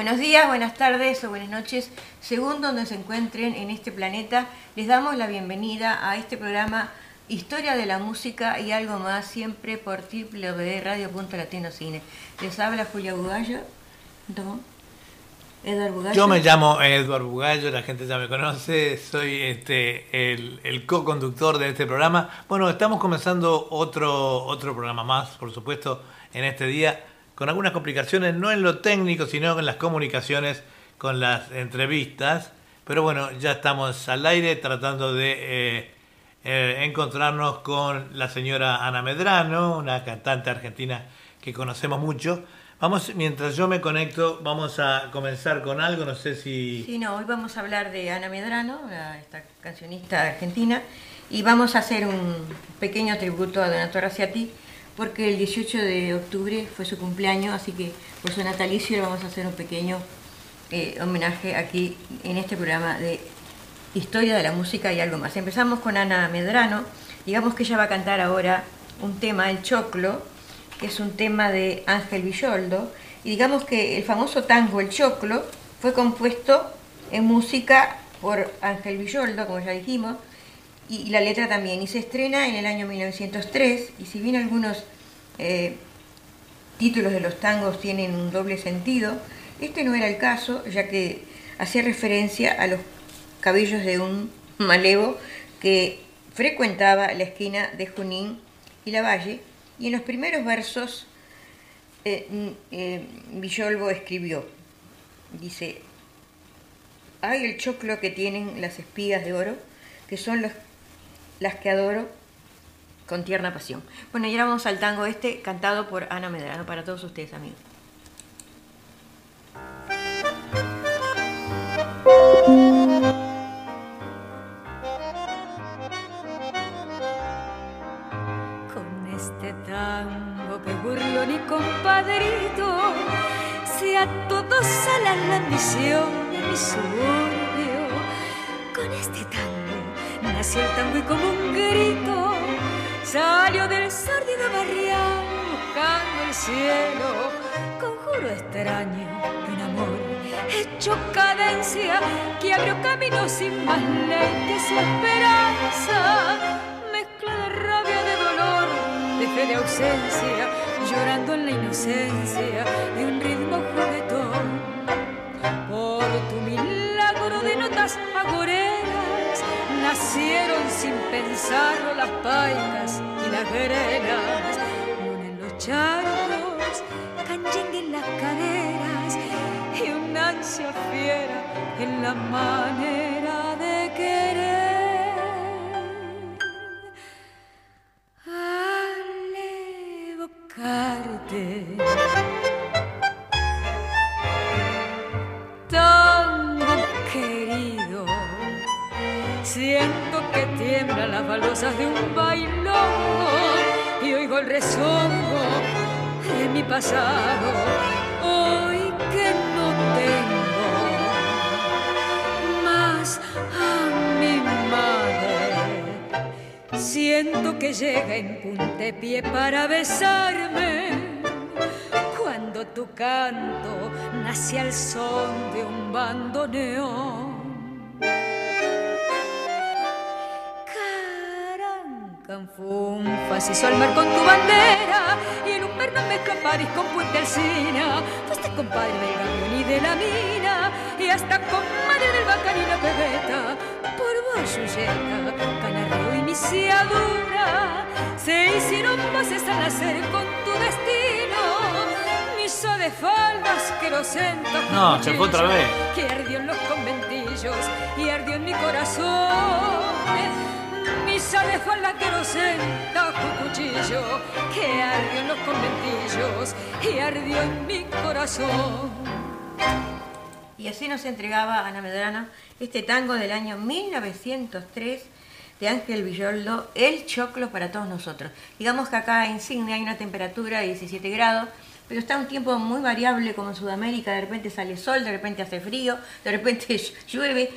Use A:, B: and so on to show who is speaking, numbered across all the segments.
A: Buenos días, buenas tardes o buenas noches, según donde se encuentren en este planeta, les damos la bienvenida a este programa Historia de la Música y algo más, siempre por www.radio.latinocine. Les habla Julia Bugallo.
B: Edward Bugallo. Yo me llamo Edward Bugallo, la gente ya me conoce, soy este, el, el co-conductor de este programa. Bueno, estamos comenzando otro, otro programa más, por supuesto, en este día con algunas complicaciones, no en lo técnico, sino en las comunicaciones con las entrevistas. Pero bueno, ya estamos al aire tratando de eh, eh, encontrarnos con la señora Ana Medrano, una cantante argentina que conocemos mucho. Vamos, mientras yo me conecto, vamos a comenzar con algo, no sé si...
A: Sí, no, hoy vamos a hablar de Ana Medrano, esta cancionista argentina, y vamos a hacer un pequeño tributo a Donato Raciati, porque el 18 de octubre fue su cumpleaños, así que por su natalicio le vamos a hacer un pequeño eh, homenaje aquí en este programa de Historia de la Música y algo más. Empezamos con Ana Medrano, digamos que ella va a cantar ahora un tema, El Choclo, que es un tema de Ángel Villoldo, y digamos que el famoso tango El Choclo fue compuesto en música por Ángel Villoldo, como ya dijimos, y, la letra también. Y se estrena en el año 1903 y si bien algunos eh, títulos de los tangos tienen un doble sentido, este no era el caso, ya que hacía referencia a los cabellos de un malevo que frecuentaba la esquina de Junín y la Valle, y en los primeros versos eh, eh, Villolvo escribió, dice, hay el choclo que tienen las espigas de oro, que son las que adoro con tierna pasión. Bueno, y ahora vamos al tango este cantado por Ana Medrano para todos ustedes, amigos.
C: Con este tango que burlón y compadrito, si a todos sale la misión de mi suburbio, con este tango nació el tango y como un grito salió del sórdido barrial buscando el cielo. Conjuro extraño de un amor hecho cadencia que abrió camino sin más ley que su esperanza. Mezcla de rabia, de dolor, de fe, de ausencia, llorando en la inocencia de un ritmo juguetón. Por tu milagro de notas agoreras nacieron sin pensarlo las paicas y las grenas, luna en los charcos, canyengue en las caderas y una ansia fiera en la manera de querer. De un bailón y oigo el rezongo de mi pasado, hoy que no tengo más a mi madre. Siento que llega en puntepié para besarme cuando tu canto nace al son de un bandoneón Canfunfas hizo al mar con tu bandera y en un mezcla París con Puente Alcina. Fuiste compadre del camión y de la mina y hasta comadre del bacán y la pebeta. Por vos, Yuyeta, Canarreo y Misiadura se hicieron voces al nacer con tu destino. Misa de faldas que los sentos
B: No, se fue otra vez.
C: Que ardió en los conventillos y ardió en mi corazón cuchillo que ardió en los conventillos y ardió en mi corazón.
A: Y así nos entregaba Ana Medrano este tango del año 1903 de Ángel Villoldo, El Choclo para todos nosotros. Digamos que acá en Signe hay una temperatura de 17 grados, pero está un tiempo muy variable como en Sudamérica, de repente sale sol, de repente hace frío, de repente llueve,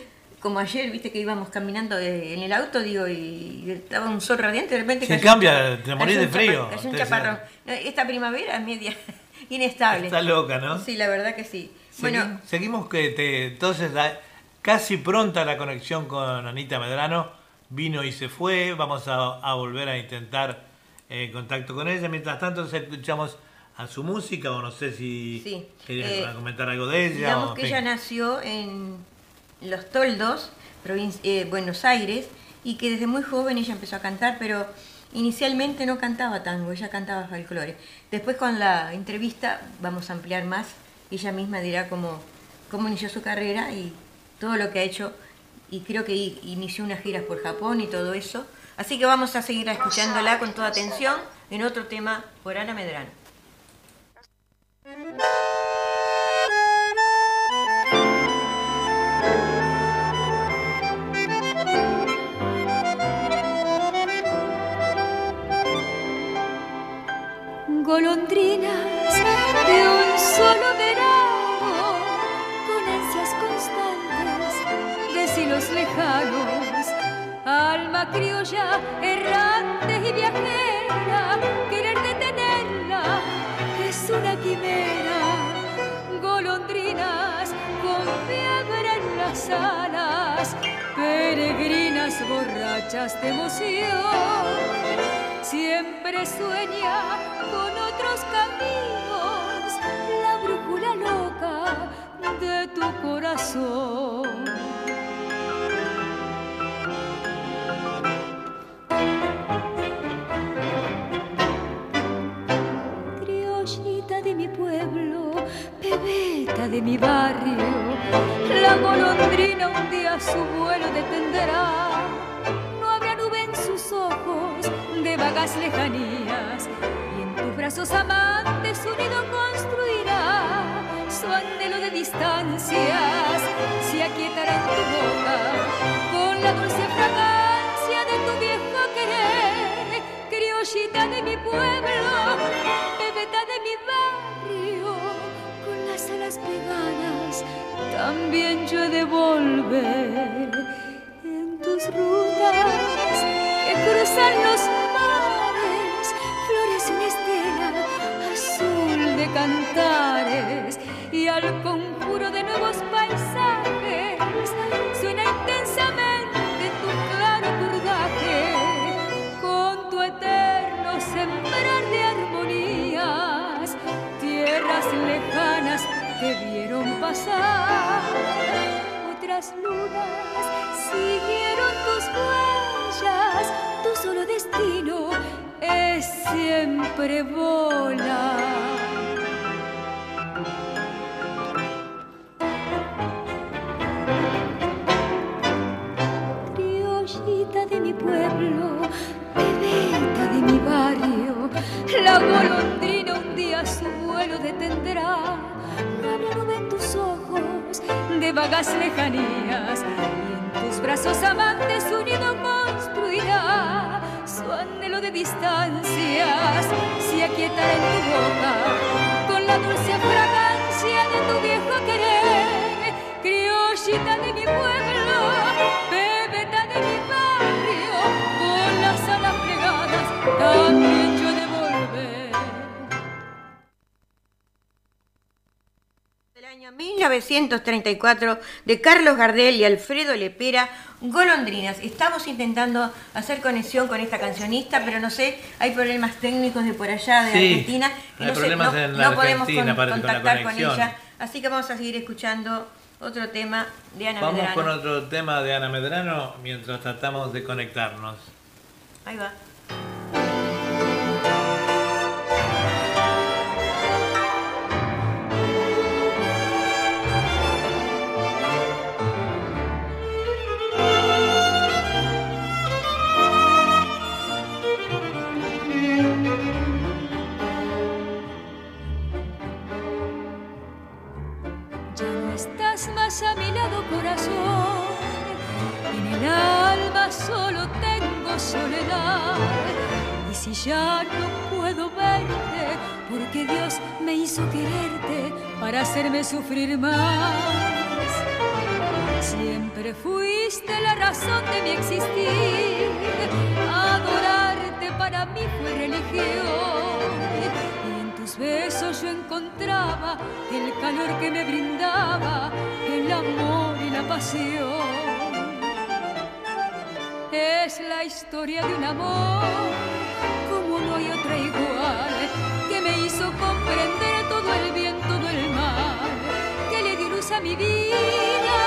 A: como ayer, viste que íbamos caminando en el auto, digo, y estaba un sol radiante, de repente...
B: Se cambia, te morís de frío.
A: Cayó un chaparrón. Esta primavera es media, inestable.
B: Está loca, ¿no?
A: Sí, la verdad que sí.
B: bueno, seguimos que te, entonces casi pronta la conexión con Anita Medrano, vino y se fue, vamos a, volver a intentar eh, contacto con ella. Mientras tanto, escuchamos a su música o no sé si
A: sí.
B: querías eh, comentar algo de ella.
A: Digamos que ella nació en Los Toldos, eh, Buenos Aires, y que desde muy joven ella empezó a cantar, pero inicialmente no cantaba tango, ella cantaba folclore. Después con la entrevista vamos a ampliar más, ella misma dirá cómo, cómo inició su carrera y todo lo que ha hecho, y creo que inició unas giras por Japón y todo eso. Así que vamos a seguir escuchándola con toda atención en otro tema por Ana Medrano.
C: Golondrinas de un solo verano, con ansias constantes de silos lejanos, alma criolla, errante y viajera, querer detenerla es una quimera, golondrinas con fiebre en las alas, peregrinas borrachas de emoción siempre sueña con otros caminos, la brújula loca de tu corazón. Criollita de mi pueblo, pebeta de mi barrio, la golondrina un día su vuelo detendrá vagas lejanías y en tus brazos amantes unido construirá su anhelo de distancias. Se aquietará en tu boca con la dulce fragancia de tu viejo querer. Criollita de mi pueblo bebeta de mi barrio con las alas pegadas también yo he de volver en tus rutas que cruzan los cantares y al conjuro de nuevos paisajes. Suena intensamente tu claro cordaje con tu eterno sembrar de armonías tierras lejanas te vieron pasar. Otras lunas siguieron tus huellas tu solo destino es siempre volar pueblo, bebeta de mi barrio, la golondrina un día su vuelo detendrá. Nube en tus ojos de vagas lejanías y en tus brazos amantes unido construirá su anhelo de distancias. Se aquietará en tu boca con la dulce fragancia de tu viejo querer, criollita de mi pueblo,
A: Del año 1934 de Carlos Gardel y Alfredo Lepera, Golondrinas. Estamos intentando hacer conexión con esta cancionista, pero no sé, hay problemas técnicos de por allá, de Argentina,
B: y no, sé, no,
A: podemos contactar con, ella. Así que vamos a seguir escuchando otro tema de Ana
B: Medrano.
A: Vamos
B: con otro tema de Ana Medrano mientras tratamos de conectarnos.
A: Ahí va.
C: Corazón. En el alma solo tengo soledad. Y si ya no puedo verte, porque Dios me hizo quererte para hacerme sufrir más. Siempre fuiste la razón de mi existir. Adorarte para mí fue religión tus besos yo encontraba el calor que me brindaba, el amor pasión. Es la historia de un amor como no hay otra igual, que me hizo comprender todo el bien, todo el mal, que le dio luz a mi vida,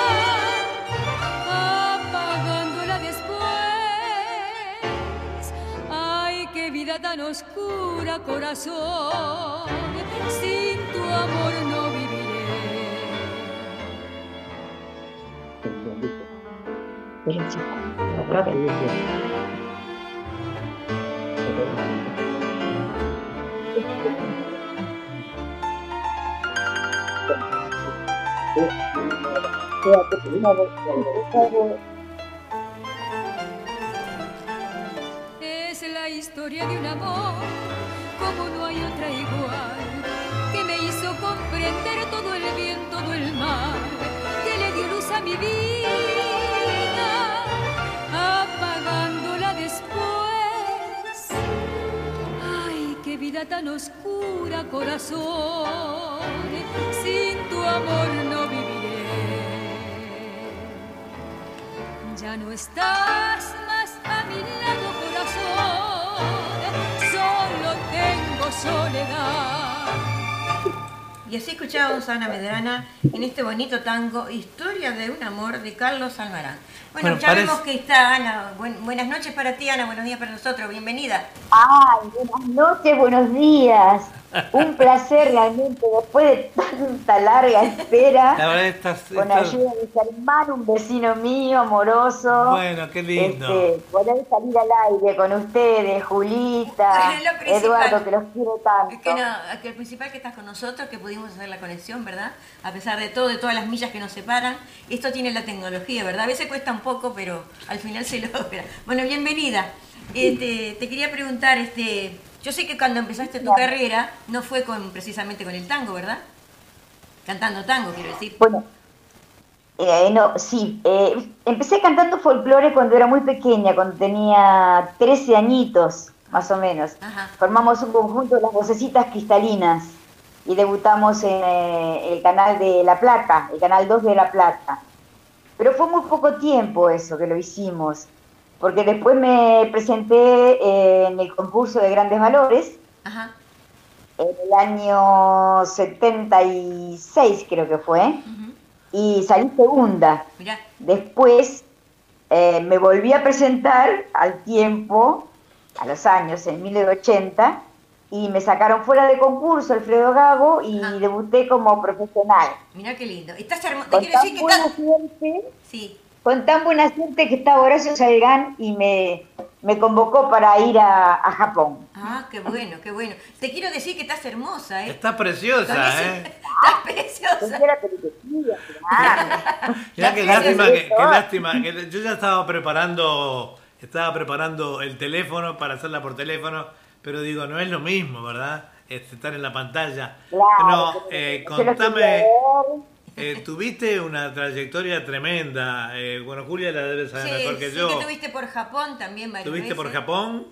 C: apagándola después. Ay, qué vida tan oscura, corazón, sin tu amor no Es la historia de un amor como no hay otra igual, que me hizo comprender todo el bien, todo el mal, que le dio luz a mi vida, apagándola después. Ay, qué vida tan oscura, corazón, sin tu amor no viviré. Ya no estás más a mi lado, corazón, solo tengo soledad.
A: Y así escuchábamos a Ana Medrana en este bonito tango, Historia de un amor de Carlos Almarán. Bueno,
B: Bueno,
A: ya
B: parece-
A: vemos que está Ana. Buen- buenas noches para ti, Ana. Buenos días para nosotros. Bienvenida.
D: Ay, buenas noches, buenos días. Un placer realmente, después de tanta larga espera,
B: La verdad, estás,
D: con
B: estás-
D: ayuda de mi hermano, un vecino mío, amoroso.
B: Bueno, qué lindo.
D: Este, poder salir al aire con ustedes, Julita,
A: Es lo principal.
D: Eduardo, que los quiero tanto.
A: Es que, no, que el principal que estás con nosotros, que pudimos hacer la conexión, ¿verdad? A pesar de todo, de todas las millas que nos separan. Esto tiene la tecnología, ¿verdad? A veces cuesta un poco, pero al final se logra. Bueno, bienvenida. Este, te quería preguntar, este, yo sé que cuando empezaste tu carrera no fue con precisamente con el tango, ¿verdad? Cantando tango, quiero decir.
D: Bueno, eh, no, sí, eh, empecé cantando folclore cuando era muy pequeña, cuando tenía 13 añitos, más o menos.
A: Ajá.
D: Formamos un conjunto de las vocecitas cristalinas y debutamos en eh, el canal de La Plata, el canal 2 de La Plata. Pero fue muy poco tiempo eso que lo hicimos, porque después me presenté eh, en el concurso de grandes valores
A: Ajá.
D: en el año 76 creo que fue, y salí segunda.
A: Mirá,
D: Después eh, me volví a presentar al tiempo, a los años, en 1980, y me sacaron fuera de concurso Alfredo Gago y
A: Ah.
D: debuté como profesional.
A: mirá qué lindo. Estás hermosa. Te quiero decir que estás...
D: suerte,
A: Sí.
D: Con tan buena suerte que estaba Horacio Salgán y me, me convocó para ir a, a Japón.
A: Ah, qué bueno, qué bueno. Te quiero decir que estás hermosa, ¿eh?
B: Estás preciosa, ¿eh?
A: Estás preciosa.
B: Ya qué lástima, que, qué lástima. que yo ya estaba preparando, estaba preparando el teléfono para hacerla por teléfono, pero digo, no es lo mismo, ¿verdad? Este, estar en la pantalla.
D: Claro,
B: no, eh, contame. Eh, tuviste una trayectoria tremenda. eh, bueno, Julia la debe saber
A: Sí,
B: mejor que
A: sí
B: yo.
A: que tuviste por Japón también varias
B: ¿Tuviste por. Japón?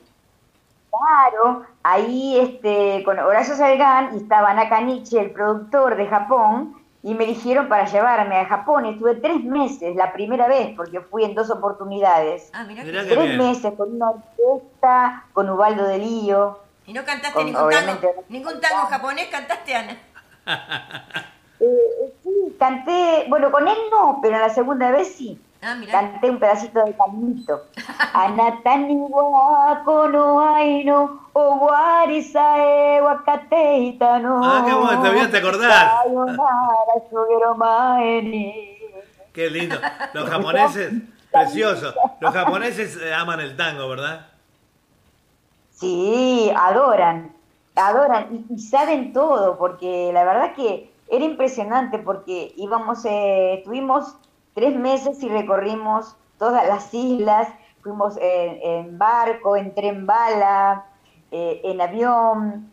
D: Claro, ahí este, con Horacio Salgán y estaba Nakanichi, el productor de Japón, y me eligieron para llevarme a Japón. Estuve tres meses, la primera vez, porque fui en dos oportunidades.
A: Ah, mirá,
B: Mirá
A: que-
D: tres
B: bien.
D: meses con una orquesta, con Ubaldo de Lío.
A: Y no cantaste
D: Con-
A: ningún tango,
D: obviamente-
A: ningún tango japonés, cantaste Ana.
D: Eh, sí, canté, bueno, con él no, pero la segunda vez sí.
A: Ah, mirá.
D: Canté un pedacito de caminito. Anatani wa kono aino o warisae wakateita no.
B: Ah, qué bueno, todavía te acordás. Qué lindo. Los japoneses, precioso. Los japoneses eh, aman el tango, ¿verdad?
D: Sí, adoran, adoran y, y saben todo, porque la verdad que era impresionante porque íbamos, eh, estuvimos tres meses y recorrimos todas las islas, fuimos en, en barco, en tren bala, eh, en avión,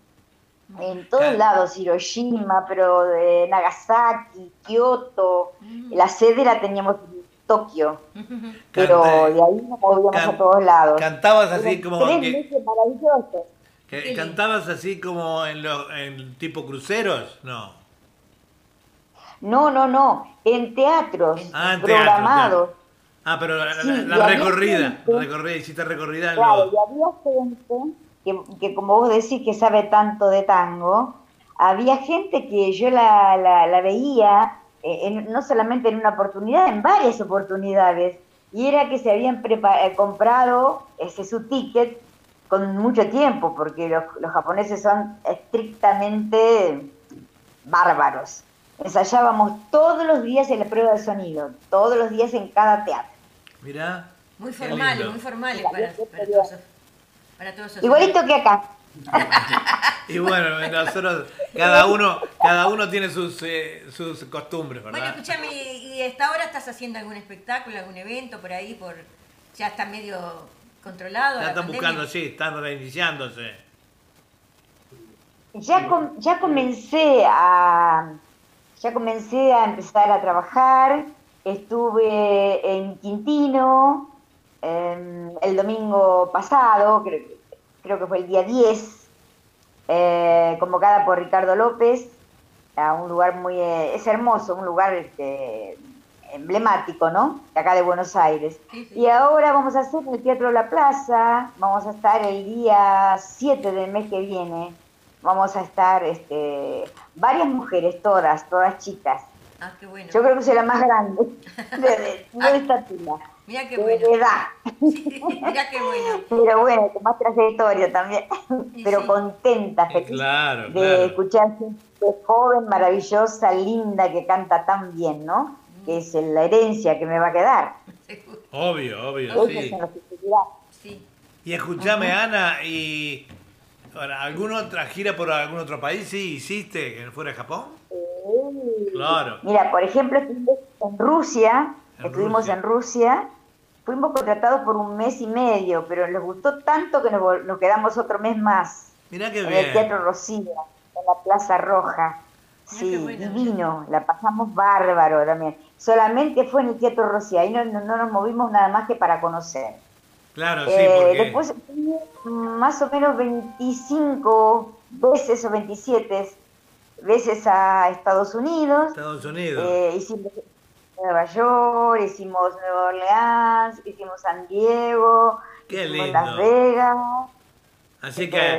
D: en todos
B: Claro.
D: lados, Hiroshima, pero de Nagasaki, Kioto, la sede la teníamos en Tokio, pero de ahí nos movíamos
B: can-
D: a todos lados.
B: Cantabas así como
D: tres
B: que,
D: meses maravillosos.
B: Que- ¿Cantabas así como en, lo- en tipo cruceros? No.
D: No, no, no, en teatros
B: Ah, en
D: programados.
B: Ah, pero la, recorrida,
D: gente-
B: recorrida, hiciste recorrida
D: Claro, y había gente que, que como vos decís que sabe tanto de tango, había gente que yo la, la- la veía, eh, en- no solamente en una oportunidad, en varias oportunidades, y era que se habían eh, comprado ese su ticket con mucho tiempo, porque los, los japoneses son estrictamente bárbaros. Ensayábamos todos los días en la prueba de sonido, todos los días en cada teatro.
B: Mirá.
A: Muy formales, muy formales para, todos, para todos
D: Igualito que acá.
B: Y bueno, nosotros, cada uno, cada uno tiene sus, eh, sus costumbres,
A: Bueno,
B: ¿verdad?
A: escúchame, ¿y hasta ahora estás haciendo algún espectáculo, algún evento por ahí? por Ya está medio controlado.
B: ya están buscando, sí, están reiniciándose.
D: Ya, com- ya comencé a ya comencé a empezar a trabajar. Estuve en Quintino em, el domingo pasado, creo, creo que fue el día 10, eh, convocada por Ricardo López, a un lugar muy... eh, es hermoso, un lugar este, emblemático, ¿no? De acá de Buenos Aires.
A: Sí, sí.
D: Y ahora vamos a hacer en el Teatro La Plaza, vamos a estar el día 7 del mes que viene, vamos a estar este, varias mujeres, todas, todas chicas.
A: Ah, qué bueno.
D: Yo creo que soy la más grande de, de, de estatura,
A: Mira qué
D: de
A: bueno.
D: edad,
A: Sí, mira qué bueno.
D: pero bueno, con más trayectoria también,
A: Y
D: pero
A: sí.
D: contenta,
B: Y
D: feliz
B: claro,
D: de
B: claro.
D: escuchar gente joven, maravillosa, linda, que canta tan bien, ¿no? Que es la herencia que me va a quedar.
B: Obvio, obvio, sí.
A: Sí.
B: Y escúchame, Ana, ¿y ahora, alguna otra gira por algún otro país sí hiciste que fuera de Japón? Claro.
D: Mira, por ejemplo, estuvimos en Rusia,
B: En
D: estuvimos
B: Rusia.
D: en Rusia, fuimos contratados por un mes y medio, pero les gustó tanto que nos, nos quedamos otro mes más
B: Mirá qué
D: en el. Teatro Rocío, en la Plaza Roja. Sí, divino, la pasamos bárbaro también. Solamente fue en el Teatro Rocío, ahí no, no- no nos movimos nada más que para conocer.
B: Claro, sí,
D: Eh,
B: porque...
D: Después fui más o menos 25 veces o 27 veces a Estados Unidos.
B: Estados Unidos.
D: Eh, hicimos Nueva York, hicimos Nueva Orleans, hicimos San Diego,
B: Qué
D: hicimos
B: lindo.
D: Las Vegas.
B: Así
D: eh,
B: que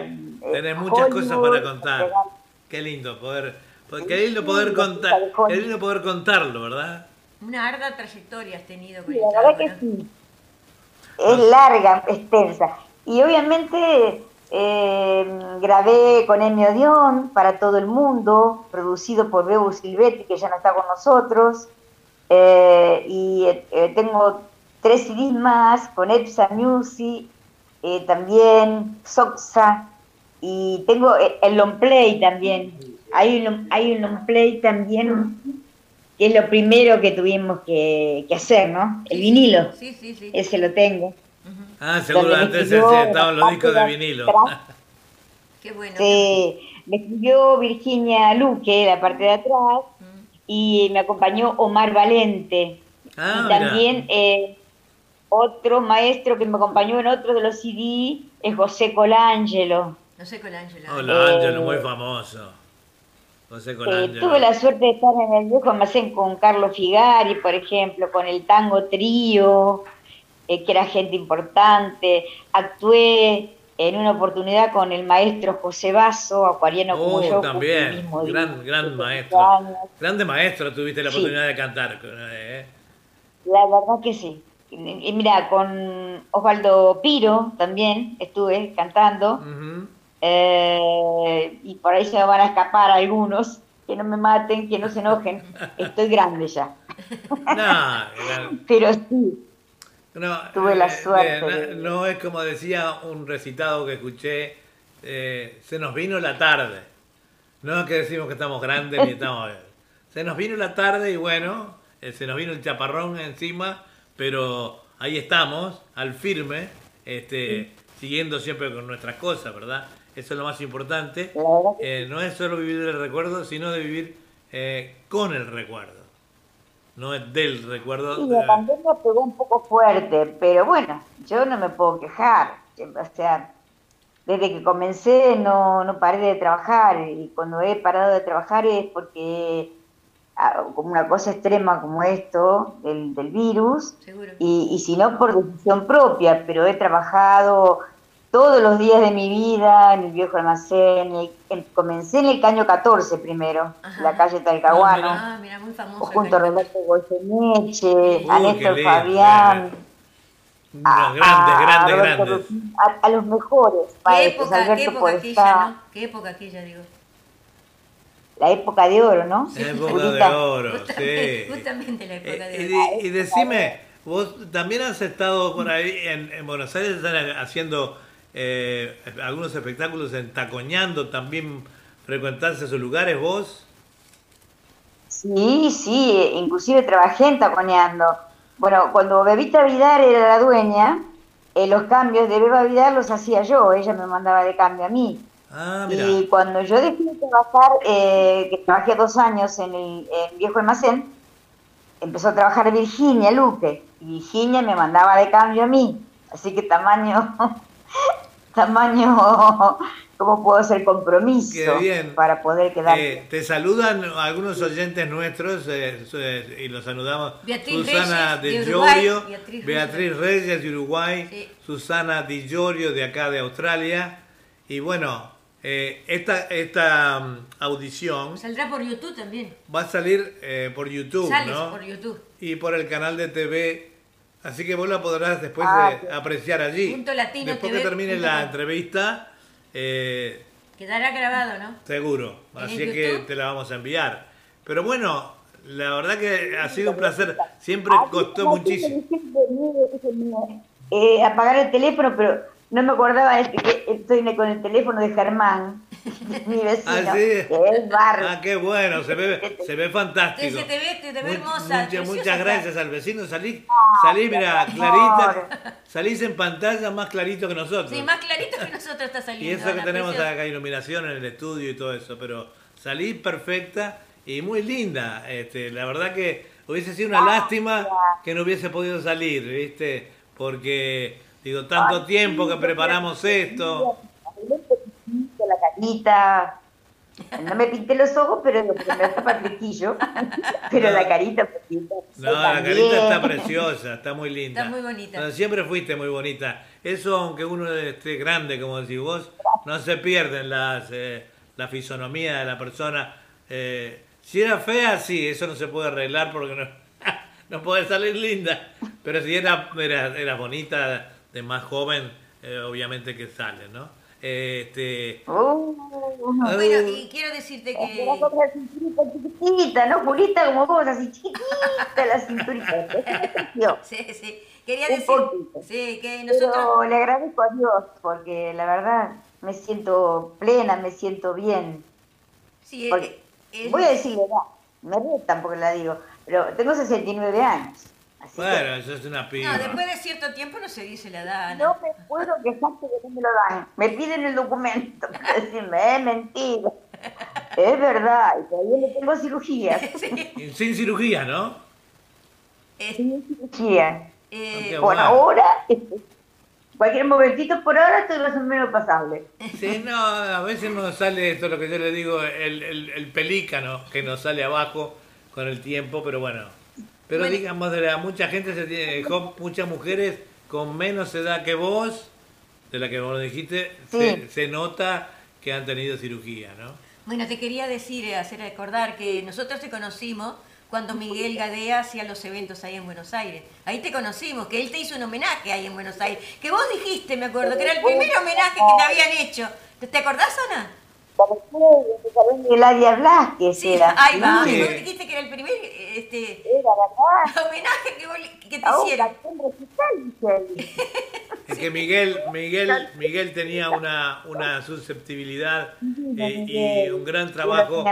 D: eh,
B: tenés muchas cosas para contar. Qué lindo poder, po- qué lindo poder contar, qué lindo poder contarlo, ¿verdad?
A: Una arda trayectoria has tenido con
D: Sí, la verdad que sí. Es larga, extensa. Y obviamente eh, grabé con Ennio Dion para todo el mundo, producido por Bebu Silvetti, que ya no está con nosotros. Eh, y eh, tengo tres CDs más con Epsa Music, eh, también Soxa, y tengo eh, el long play también. Hay un, hay un long play también, que es lo primero que tuvimos que, que hacer, ¿no? El vinilo,
A: Sí, sí, sí.
D: ese lo tengo.
B: Ah, seguro antes ese- estaban los discos de vinilo.
D: atrás.
A: Qué bueno.
D: Sí, me escribió Virginia Luque, la parte de atrás, y me acompañó Omar Valente.
B: Ah,
D: y también eh, otro maestro que me acompañó en otro de los CD es José Colangelo.
A: No sé con Ángela.
B: Hola,
D: Eh,
B: Ángelo, muy famoso. José
D: Eh, tuve la suerte de estar en el viejo almacén con Carlos Figari, por ejemplo, con el Tango Trío, eh, que era gente importante. Actué en una oportunidad con el maestro José Vaso, acuariano como
B: Oh,
D: yo.
B: también,
D: mismo
B: gran, gran
D: 18
B: maestro.
D: años.
B: Grande maestro tuviste la
D: Sí.
B: oportunidad de cantar. eh.
D: La verdad que sí. Y mira, con Osvaldo Piro también estuve cantando.
B: Ujú.
D: Eh, y por ahí se me van a escapar algunos. Que no me maten, que no se enojen. Estoy grande ya.
B: No, era-
D: Pero sí,
B: no,
D: Tuve la
B: eh,
D: suerte
B: eh, no es como decía un recitado que escuché, eh, se nos vino la tarde. No es que decimos que estamos grandes ni estamos... Se nos vino la tarde y bueno, se nos vino el chaparrón encima, pero ahí estamos, al firme, este, siguiendo siempre con nuestras cosas, ¿verdad? Eso es lo más importante. Eh, no es solo vivir del recuerdo, sino de vivir eh, con el recuerdo. No es del recuerdo.
D: sí, la pandemia pegó un poco fuerte, pero bueno, yo no me puedo quejar. O sea, desde que comencé no, no paré de trabajar y cuando he parado de trabajar es porque como una cosa extrema como esto del, del virus y, y si no por decisión propia, pero he trabajado todos los días de mi vida en el viejo almacén. comencé en el Caño 14 primero, la calle Talcahuano, ah, muy famoso junto a Roberto Goyeneche, a Néstor Fabián.
B: A, grandes, grandes, grandes.
D: A, los mejores
A: ¿Qué época, ¿qué época aquella, ¿no? ¿Qué época aquella, digo?
D: La época de oro, ¿no?
B: La época de oro,
A: justamente, sí. Justamente la época de
B: eh, oro. Y, y decime, vos también has estado por ahí en, en Buenos Aires, están haciendo eh, algunos espectáculos en Tacoñando, también frecuentaste esos lugares vos.
D: Sí, sí, inclusive trabajé en Tacoñando. Bueno, cuando Bebita Vidal era la dueña, eh, los cambios de Beba Vidal los hacía yo, ella me mandaba de cambio a mí.
B: Ah,
D: y cuando yo dejé de trabajar, eh, que trabajé dos años en el viejo almacén, empezó a trabajar Virginia Luque, y Virginia me mandaba de cambio a mí. Así que tamaño tamaño, ¿cómo puedo hacer compromiso para poder quedar?
B: Eh, te saludan algunos oyentes nuestros eh, y los saludamos. Susana de, Llorio, Beatriz, Reyes de Uruguay, Susana Di Llorio de acá de Australia. Y bueno, eh, esta, esta mm, audición...
A: Saldrá por YouTube también.
B: Va a salir por YouTube, ¿no?
A: por YouTube.
B: Y por el canal de TV Así que vos la podrás después ah, apreciar allí.
A: Punto Latino
B: después que termine la entrevista. Eh,
A: Quedará grabado, ¿no?
B: Seguro. Así que te la vamos a enviar. Pero bueno, la verdad que ha sido un placer. Siempre costó muchísimo.
D: Eh, apagar el teléfono, pero no me acordaba este, que estoy con el teléfono de Germán, mi vecino,
B: ¿Ah,
D: que es barrio.
B: Ah, qué bueno, se ve, se ve fantástico.
A: Se te ve, te ve hermosa.
B: Muchas, muchas gracias al vecino, salí, salí, mira, clarita, salís en pantalla más clarito que nosotros.
A: Sí, más clarito que nosotros está saliendo.
B: Y eso que tenemos acá iluminación en el estudio y todo eso, pero salí perfecta y muy linda. Este, la verdad que hubiese sido una lástima que no hubiese podido salir, ¿viste? Porque Digo, tanto tiempo que preparamos esto.
D: La carita. No me pinté los ojos, pero me el flequillo. Pero la carita.
B: No, la carita está preciosa, está muy linda.
A: Está muy bonita.
B: siempre fuiste muy bonita. Eso, aunque uno esté grande, como decís vos, no se pierden las, eh, la fisonomía de la persona. Eh, si era fea, sí, eso no se puede arreglar porque no, no puede salir linda. Pero si era, era, era bonita, de más joven, eh, obviamente que sale, ¿no? Este...
A: Oh. bueno, y quiero decirte que...
D: La cinturita chiquitita, ¿no? Julita, como vos, así chiquitita la cinturita.
A: sí, sí. Quería decir sí, que nosotros...
D: Pero le agradezco a Dios, porque la verdad me siento plena, me siento bien.
A: Sí,
D: Voy a decirle, me retan porque la digo, pero tengo 69 años
B: bueno, eso es una piba.
A: No, después de cierto tiempo no se dice la edad.
D: No, me puedo quejar que no me lo dan. Me piden el documento para decirme, es mentira. Es verdad, y todavía no tengo cirugía.
B: Sin cirugía, ¿no?
D: Sin cirugía. Eh, por ahora, cualquier momentito por ahora estoy más o menos pasable.
B: Sí, no, a veces nos sale esto, lo que yo le digo, el, el, el pelícano que nos sale abajo con el tiempo, pero bueno, pero digamos, de la, mucha gente se tiene, muchas mujeres con menos edad que vos, de la que vos dijiste, se, nota que han tenido cirugía, ¿no?
A: Bueno, te quería decir, eh, hacer recordar que nosotros te conocimos cuando Miguel Gadea hacía los eventos ahí en Buenos Aires. Ahí te conocimos, que él te hizo un homenaje ahí en Buenos Aires. Que vos dijiste, me acuerdo, que era el primer homenaje que te habían hecho. ¿Te acordás, Ana?
D: El área Blasquez
A: sí, era. Ahí va, sí. vos dijiste que era el primer este, homenaje que, que te hicieron.
B: Es que Miguel, Miguel, Miguel tenía una, una susceptibilidad y, un gran trabajo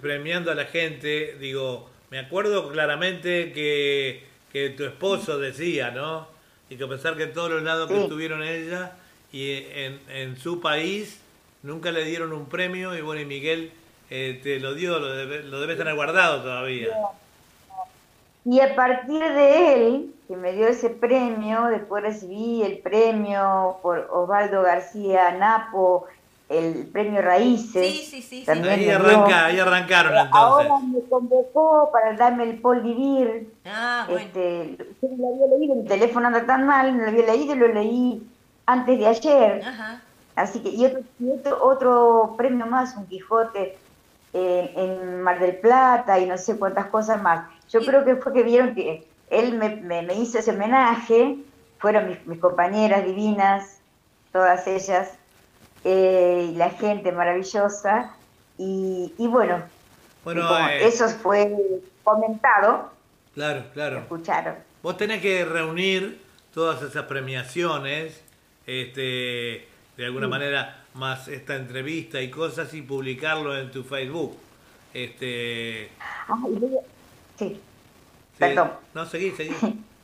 B: premiando a la gente. Digo, me acuerdo claramente que, que tu esposo decía, ¿no? Y que a pesar que todos los lados que estuvieron ella y en, en su país nunca le dieron un premio y bueno, y Miguel eh, te lo dio, lo debe, lo debe tener guardado todavía.
D: Y a partir de él, que me dio ese premio, después recibí el premio por Osvaldo García Napo, el premio Raíces.
A: Sí, sí, sí. sí.
D: También
B: Ahí, arranca, arrancaron entonces.
D: Ahora me convocó para darme el Paul Vivir.
A: Ah, bueno.
D: Este, yo no lo había leído, mi teléfono anda tan mal, no lo había leído y lo leí antes de ayer.
A: Ajá.
D: Así que, y otro, y otro, otro premio más, un Quijote eh, en Mar del Plata y no sé cuántas cosas más. Yo
A: Y-
D: creo que fue que vieron que él me, me- me hizo ese homenaje, fueron mis, mis compañeras divinas, todas ellas, eh, y la gente maravillosa, y, y bueno,
B: Bueno,
D: y como
B: eh,
D: eso fue comentado,
B: claro, claro.
D: escucharon.
B: Vos tenés que reunir todas esas premiaciones, este, de alguna manera, más esta entrevista y cosas y publicarlo en tu Facebook. Este,
D: Ah, sí,
B: sí.
D: Perdón.
B: No, seguí, seguí.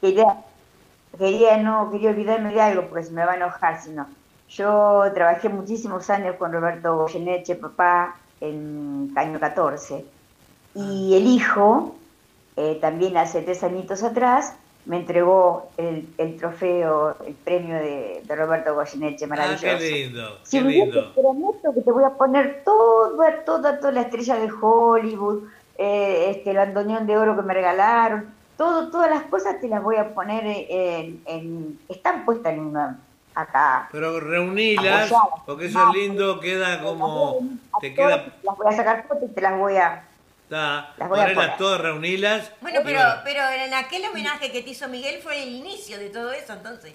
D: quería, quería, no, quería olvidarme de algo porque se me va a enojar si no. Yo trabajé muchísimos años con Roberto Goyeneche, papá, en Caño 14. Y el hijo, eh, también hace tres añitos atrás, me entregó el, el trofeo, el premio de, de Roberto Goyeneche,
B: Ah,
D: maravilloso.
B: qué lindo,
D: Si
B: qué lindo.
D: te prometo que te voy a poner toda, toda, toda la estrella de Hollywood, eh, este, el andoñón de oro que me regalaron, todo, todas las cosas te las voy a poner en, en- están puestas en una, acá.
B: Pero reunilas, porque eso es lindo, queda como, te queda,
D: Las voy a sacar fotos y te las voy a...
B: está,
D: Las voy a poner.
B: todas, reunilas.
A: Bueno, pero,
B: bueno.
A: pero en aquel homenaje que te hizo Miguel fue el inicio de todo eso, entonces.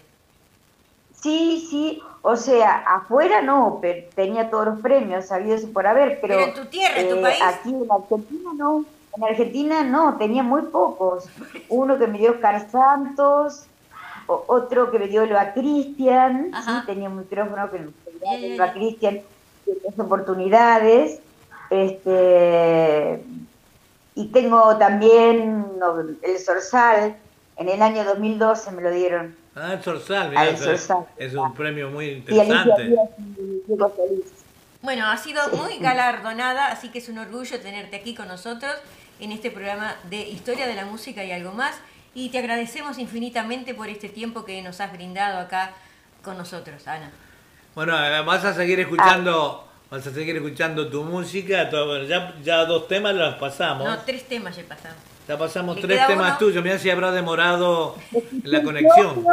D: Sí, sí, o sea, afuera no, pero tenía todos los premios sabidos por haber, pero,
A: Pero en tu tierra, en tu
D: eh,
A: país.
D: aquí en Argentina no, en Argentina no, tenía muy pocos. Uno que me dio Oscar Santos, o- otro que me dio Eva Cristian, sí, tenía un micrófono que me dio
A: ya.
D: Cristian, oportunidades, este y tengo también el Sorsal, en el año 2012 me lo dieron.
B: Ah, el Sorsal, eso es,
D: Sorsal.
B: es un premio muy interesante.
D: Y.
A: Bueno, ha sido muy galardonada, así que es un orgullo tenerte aquí con nosotros en este programa de Historia de la Música y algo más. Y te agradecemos infinitamente por este tiempo que nos has brindado acá con nosotros, Ana.
B: Bueno, vas a seguir escuchando, vas a seguir escuchando tu música. todo- ya, ya dos temas los pasamos.
A: No, tres temas ya pasamos.
B: ya pasamos
A: ¿Le
B: tres temas
A: uno?
B: tuyos. Mirá si habrá demorado la conexión.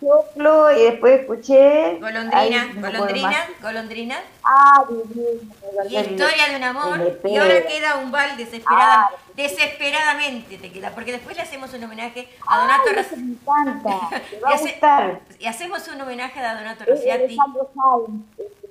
D: Choclo, y después escuché...
A: Golondrina,
D: ay, no
A: golondrina, golondrina.
D: Ah, divino,
A: Y historia de un amor. Y ahora queda un bal desesperada,
D: Ah.
A: desesperadamente te queda, porque después le hacemos un homenaje a Donato Rossi-
D: eso me encanta, te va
A: Y
D: a
A: hace-
D: gustar.
A: Y hacemos un homenaje a Donato
D: Sáenz,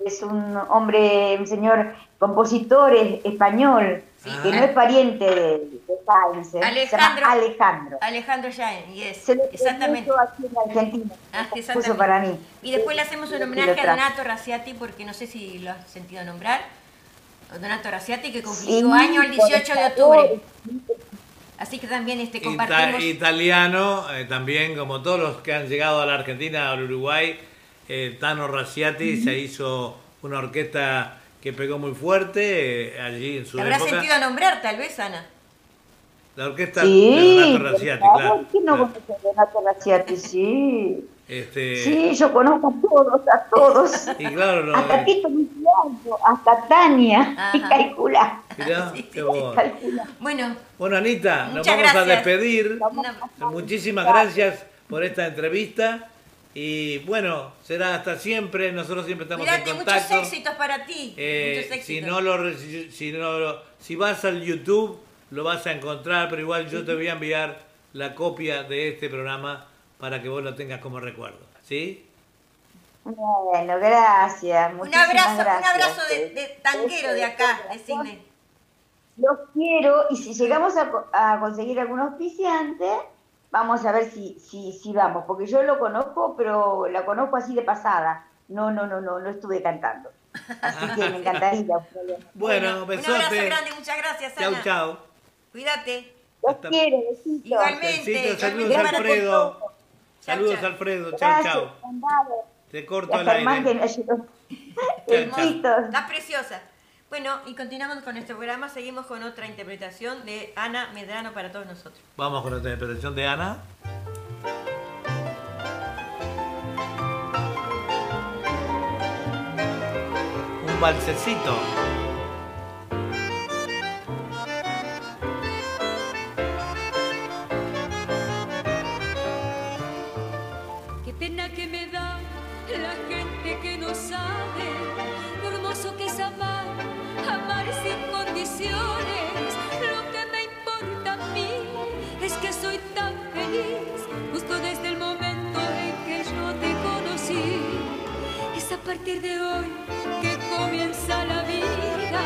D: es un hombre, un señor compositor es- español,
A: Sí.
D: que no es pariente de, de Sáenz, ¿eh? se
A: Alejandro.
D: llama Alejandro.
A: Alejandro Jaén, yes,
D: Se lo
A: exactamente.
D: aquí en Argentina,
A: Ah,
D: puso para mí.
A: Y después le hacemos un homenaje a. Donato Raciati, porque no sé si lo has sentido nombrar. Donato Raciati, que
D: Sí,
A: cumplió año el
D: por
A: 18 de octubre. Así que también este,
B: Ita-
A: compartimos.
B: italiano, eh, también como todos los que han llegado a la Argentina, al Uruguay, eh, Tano Raciati se hizo una orquesta que pegó muy fuerte eh, allí en su
A: ¿Te habrás
B: época.
A: sentido nombrar, tal vez, Ana?
B: La orquesta
D: Sí,
B: de Donato
D: por
B: Raciati, claro.
D: ¿quién no
B: claro.
D: conoce a Donato Raciati? Sí.
B: Este,
D: Sí, yo conozco a todos, a todos.
B: Y claro, lo-
D: hasta Tito Luciano, hasta Tania. Y calcula.
B: mirá,
A: Sí,
B: qué
A: sí,
B: bueno.
D: calcula.
A: Bueno,
B: Bueno, Anita, nos vamos a
A: gracias.
B: despedir.
A: una-
B: Muchísimas gracias por esta entrevista. Y bueno, será hasta siempre. Nosotros siempre estamos
A: mirate,
B: en
A: muchos
B: contacto.
A: éxitos para ti.
B: Eh,
A: muchos éxitos.
B: si no lo reci- si no lo- si vas al YouTube lo vas a encontrar, pero igual yo te voy a enviar la copia de este programa para que vos lo tengas como recuerdo, ¿sí?
D: Bueno, gracias.
A: un abrazo, un
D: gracias.
A: abrazo de, de tanguero de acá, de Sidney.
D: Los quiero y si llegamos a conseguir algún auspiciante, vamos a ver si, si, si vamos, porque yo lo conozco, pero la conozco así de pasada. No, no, no, no, no estuve cantando. Así que me encantaría.
B: Bueno,
A: un abrazo
B: besote.
A: grande, muchas gracias,
B: Chau,
A: Ana.
B: chau.
A: Cuídate.
D: Los
B: Hasta-
D: quiero, besitos.
A: Igualmente.
B: Besitos, saludos
A: igualmente
B: Alfredo.
A: todos.
B: Saludos
A: chau.
B: Alfredo, chau, chau. Te corto al
D: que
B: aire.
D: me ayudó.
B: Chau, chau.
D: Besitos.
A: Estás preciosa. Bueno, y continuamos con nuestro programa. Seguimos con otra interpretación de Ana Medrano para todos nosotros.
B: Vamos con otra interpretación de Ana. Un balsecito.
C: Partir de hoy que comienza la vida.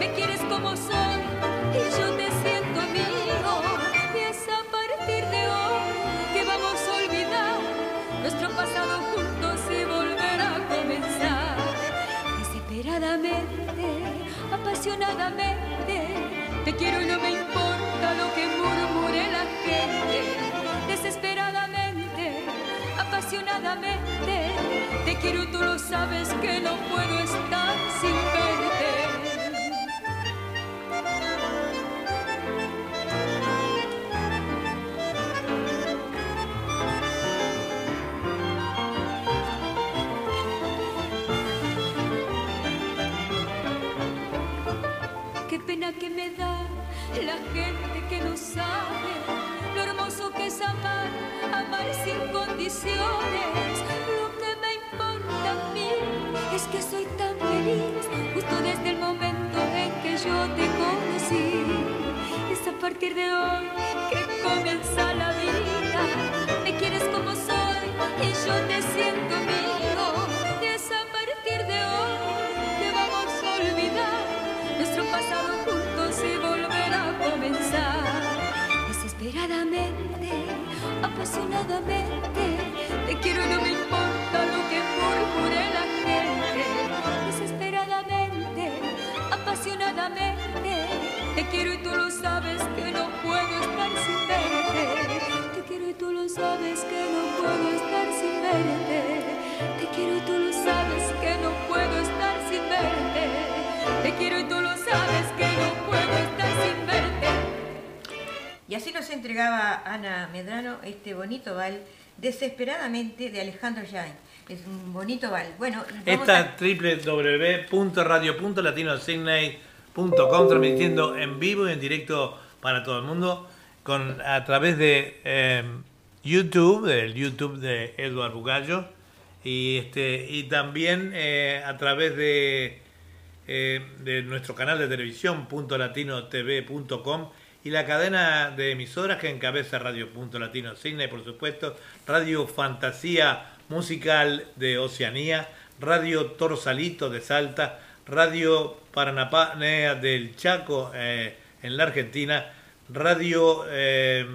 C: Me quieres como soy y yo te siento amigo. Y es a partir de hoy que vamos a olvidar nuestro pasado juntos y volver a comenzar. Desesperadamente, apasionadamente, te quiero y no me apasionadamente, te quiero tú lo sabes que no puedo estar sin verte. Qué pena que me da la gente que no sabe amar, amar sin condiciones. Lo que me importa a mí es que soy tan feliz justo desde el momento en que yo te conocí. Es a partir de hoy que comienza la vida. Me quieres como soy y yo te siento amigo. Apasionadamente, te quiero y no me importa lo que murmure la gente. Desesperadamente, apasionadamente, te quiero y tú lo sabes que no puedo estar sin verte. Te quiero y tú lo sabes que no puedo estar sin verte. Te quiero y tú lo sabes que no puedo estar sin verte. Te quiero y tú lo sabes que no puedo estar sin verte.
A: Y así nos entregaba Ana Medrano este bonito bal desesperadamente de Alejandro Jain. Es un bonito bal. Bueno,
B: Esta
A: a-
B: www.radio.latinosignate.com transmitiendo en vivo y en directo para todo el mundo con a través de eh, YouTube, del YouTube de Eduard Bugallo y este y también eh, a través de eh, de nuestro canal de televisión .latinotv.com y la cadena de emisoras que encabeza Radio Punto Latino Signa y por supuesto Radio Fantasía Musical de Oceanía, Radio Torsalito de Salta, Radio Paranapánea del Chaco eh, en la Argentina, Radio eh,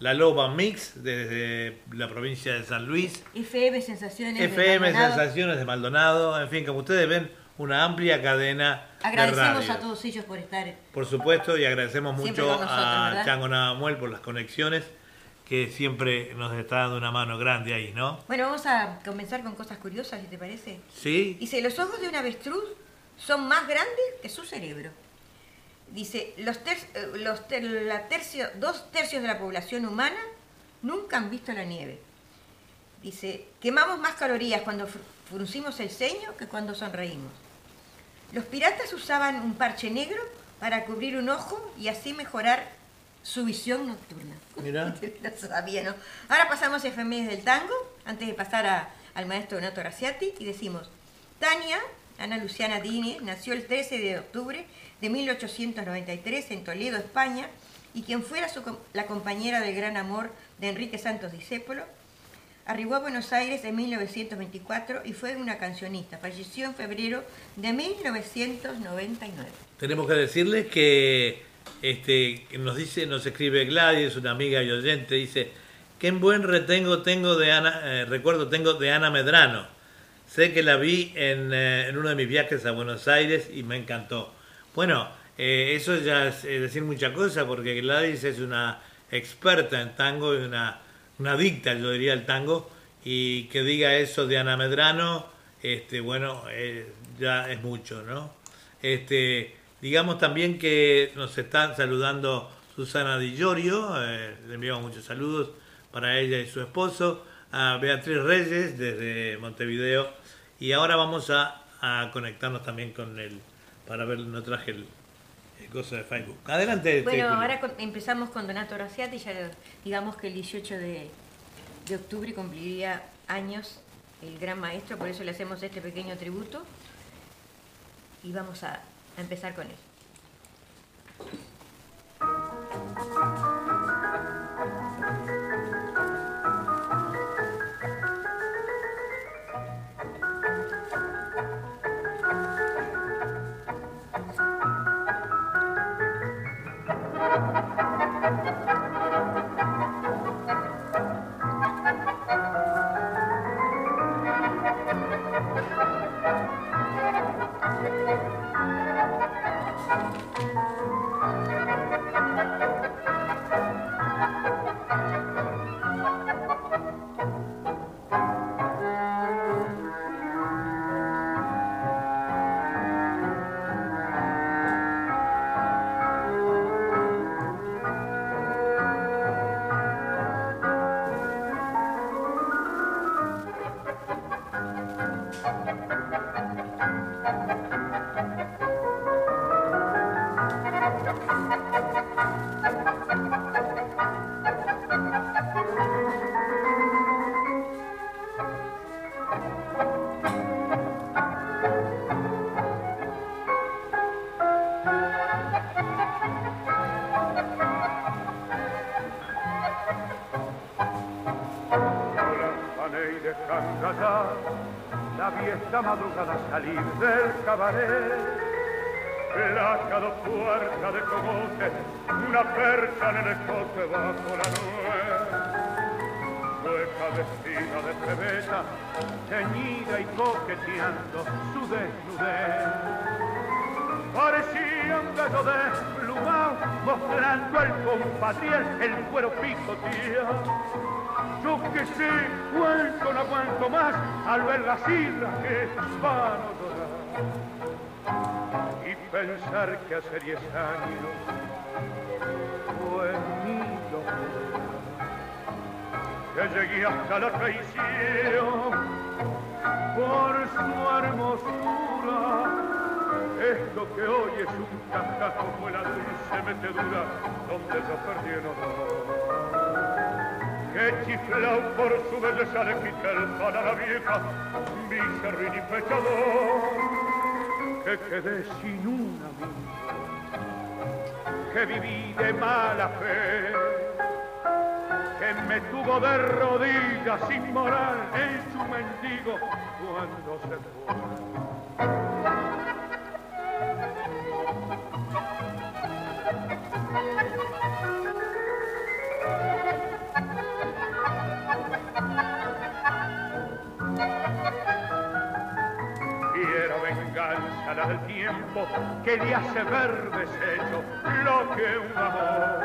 B: La Loba Mix desde la provincia de San Luis,
A: FM Sensaciones. de
B: FM. Sensaciones de Maldonado, en fin, como ustedes ven, una amplia cadena
A: Agradecemos
B: de radio.
A: a todos ellos por estar.
B: Por supuesto, y agradecemos mucho
A: nosotros,
B: a
A: ¿verdad?
B: Chango Navamuel por las conexiones, que siempre nos está dando una mano grande ahí, ¿no?
A: Bueno, vamos a comenzar con cosas curiosas, si te parece.
B: Sí,
A: Dice, los ojos de un avestruz son más grandes que su cerebro. Dice, los, ter- eh, los ter- la tercio- dos tercios de la población humana nunca han visto la nieve. Dice, quemamos más calorías cuando fr- fruncimos el ceño que cuando sonreímos. Los piratas usaban un parche negro para cubrir un ojo y así mejorar su visión nocturna.
B: Mirá.
A: no sabía, ¿no? Ahora pasamos a efemérides del tango, antes de pasar a- al maestro Donato Graciati, y decimos, Tania, Ana Luciana Dini, nació el 13 de octubre de 1893 en Toledo, España, y quien fuera su la compañera del gran amor de Enrique Santos Discépolo, Arribó a Buenos Aires en 1924 y fue una cancionista. Falleció en febrero de 1999.
B: tenemos que decirles que este nos dice, nos escribe Gladys, una amiga y oyente, dice, qué buen retengo tengo de Ana, eh, recuerdo tengo de Ana Medrano. Sé que la vi en, eh, en uno de mis viajes a Buenos Aires y me encantó. Bueno, eh, eso ya es decir mucha cosa porque Gladys es una experta en tango y una, una adicta, yo diría, al tango. Y que diga eso de Ana Medrano, este, bueno, eh, ya es mucho, ¿no? Este, digamos también que nos están saludando Susana Di Giorgio, eh, le enviamos muchos saludos para ella y su esposo, a Beatriz Reyes desde Montevideo, y ahora vamos a, conectarnos también con el, para ver, no traje el, el coso de Facebook. Adelante.
A: Este, bueno, ahora empezamos con Donato Graciati, ya digamos que el 18 de, de octubre cumpliría años el gran maestro, por eso le hacemos este pequeño tributo y vamos a, a empezar con él.
E: Madrugada salir del cabaret. Plácado puerta de cogote, una percha en el escote bajo la nuez. Sueca vestida de pebeta, ceñida y coqueteando su desnudez. Parecía un gallo desplumado, mostrando al compatriel el cuero picoteado yo que sé cuánto no aguanto más al ver las islas que van a llorar. Y pensar que hace diez años fue mi locura. Que llegué hasta la traición por su hermosura. Esto que hoy es un cascajo fue la dulce metedura donde yo perdí el honor que chiflao por su belleza le quita el pan a la vieja, mi serrín y pecador, que quedé sin un amigo, que viví de mala fe, que me tuvo de rodillas sin moral en su mendigo cuando se fue. Del tiempo que le hace ver deshecho lo que un amor.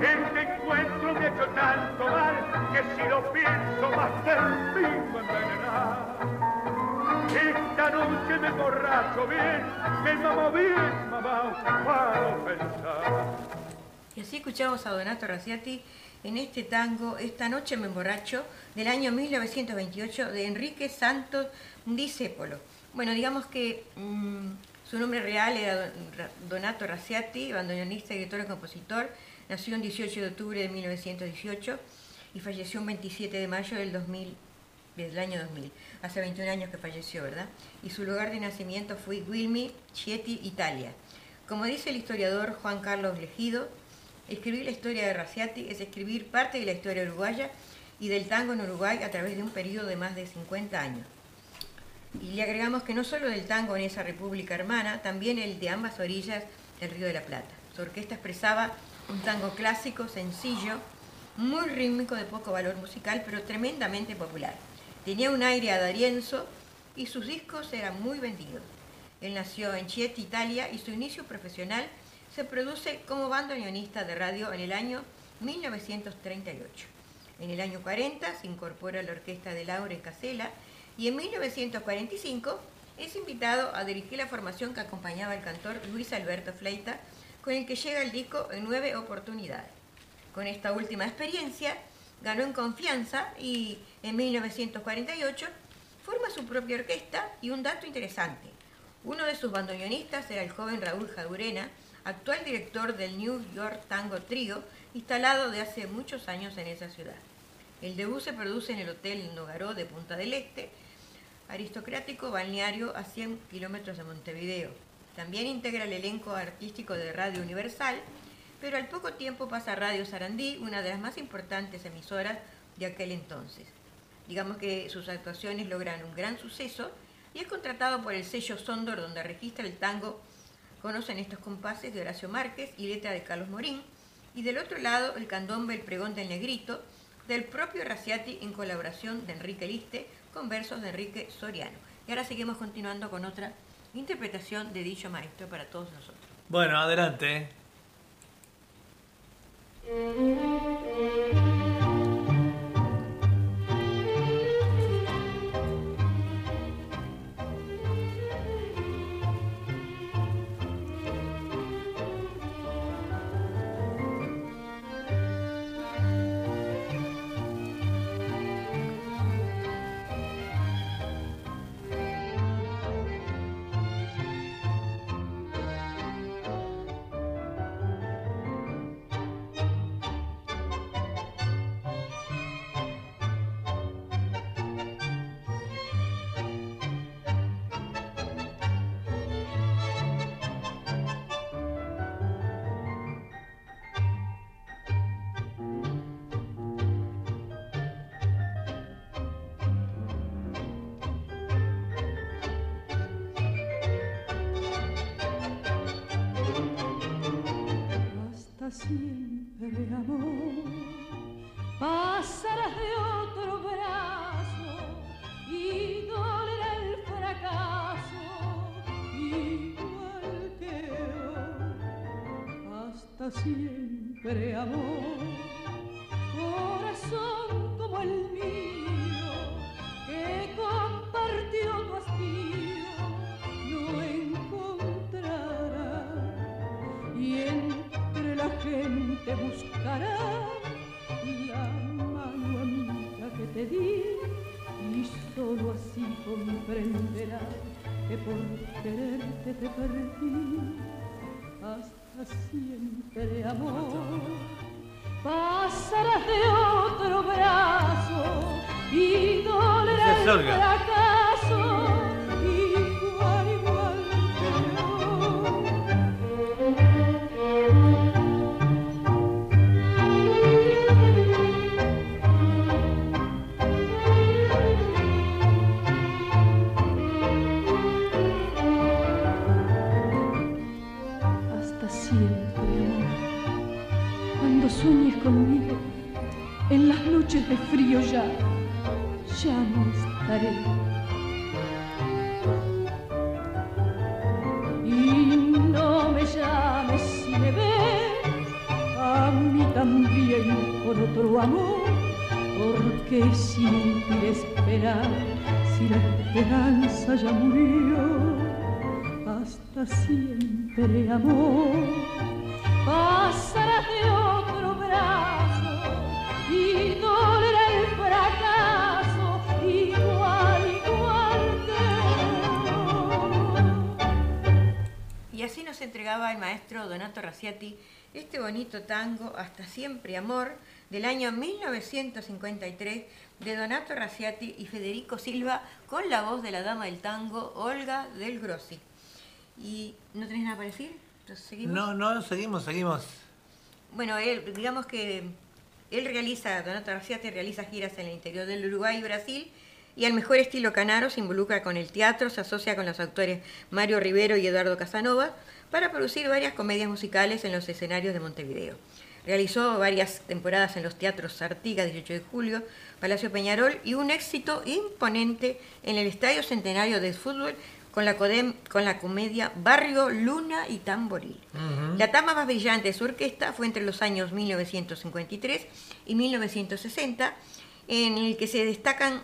E: Este encuentro me ha hecho tanto mal que si lo pienso más termino envenenar. Esta noche me borracho bien, me mamo bien, mamá, para pensar.
A: Y así escuchamos a Donato Raciati en este tango Esta noche me emborracho del año 1928 de Enrique Santos Discépolo. Bueno, digamos que mm, su nombre real era Donato Raciati, bandoneonista, director y compositor. Nació el 18 de octubre de 1918 y falleció el 27 de mayo del 2000, del año 2000. Hace 21 años que falleció, ¿verdad? Y su lugar de nacimiento fue Guilmi, Chieti, Italia. Como dice el historiador Juan Carlos Legido, escribir la historia de Raciati es escribir parte de la historia uruguaya y del tango en Uruguay a través de un periodo de más de 50 años. Y le agregamos que no solo del tango en esa república hermana, también el de ambas orillas del Río de la Plata. Su orquesta expresaba un tango clásico, sencillo, muy rítmico, de poco valor musical, pero tremendamente popular. Tenía un aire adarienzo y sus discos eran muy vendidos. Él nació en Chieti, Italia, y su inicio profesional se produce como bandoneonista de radio en el año 1938. En el año 40 se incorpora a la orquesta de Laure Casella y en 1945 es invitado a dirigir la formación que acompañaba al cantor Luis Alberto Fleita, con el que llega el disco en nueve oportunidades. Con esta última experiencia, ganó en confianza y en 1948 forma su propia orquesta y un dato interesante. Uno de sus bandoneonistas era el joven Raúl Jadurena, actual director del New York Tango Trio, instalado de hace muchos años en esa ciudad. El debut se produce en el Hotel Nogaró de Punta del Este, aristocrático balneario a 100 kilómetros de Montevideo. También integra el elenco artístico de Radio Universal, pero al poco tiempo pasa a Radio Sarandí, una de las más importantes emisoras de aquel entonces. Digamos que sus actuaciones logran un gran suceso y es contratado por el sello Sondor, donde registra el tango Conocen estos compases de Horacio Márquez y letra de Carlos Morín, y del otro lado el candombe El pregón del negrito, del propio Raciati en colaboración de Enrique Liste con versos de Enrique Soriano. Y ahora seguimos continuando con otra interpretación de dicho maestro para todos nosotros.
F: Bueno, adelante.
A: Bonito tango Hasta siempre amor del año 1953 de Donato Raciati y Federico Silva con la voz de la dama del tango Olga del Grossi. ¿Y no tenés nada para decir? ¿seguimos?
F: No, no, seguimos, seguimos.
A: Bueno, él, digamos que él realiza, Donato Raciati realiza giras en el interior del Uruguay y Brasil y al mejor estilo canaro se involucra con el teatro, se asocia con los actores Mario Rivero y Eduardo Casanova para producir varias comedias musicales en los escenarios de Montevideo. Realizó varias temporadas en los teatros Artigas, 18 de julio, Palacio Peñarol y un éxito imponente en el Estadio Centenario de Fútbol con la, codem- con la comedia Barrio, Luna y Tamboril. La etapa más brillante de su orquesta fue entre los años 1953 y 1960, en el que se destacan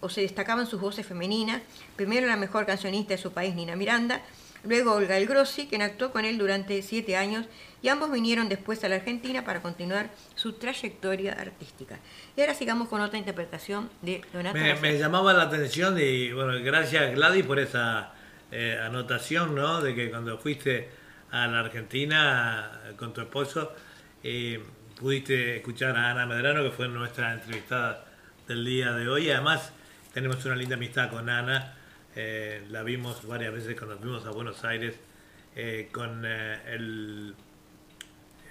A: o se destacaban sus voces femeninas, primero la mejor cancionista de su país, Nina Miranda, luego Olga El Grossi, quien actuó con él durante siete años, y ambos vinieron después a la Argentina para continuar su trayectoria artística. Y ahora sigamos con otra interpretación de Donato
B: Me, llamaba la atención y bueno, gracias Gladys por esa eh, anotación, ¿no? De que cuando fuiste a la Argentina eh, con tu esposo, eh, pudiste escuchar a Ana Medrano, que fue nuestra entrevistada del día de hoy. Además, tenemos una linda amistad con Ana. Eh, la vimos varias veces cuando fuimos a Buenos Aires eh, con eh, el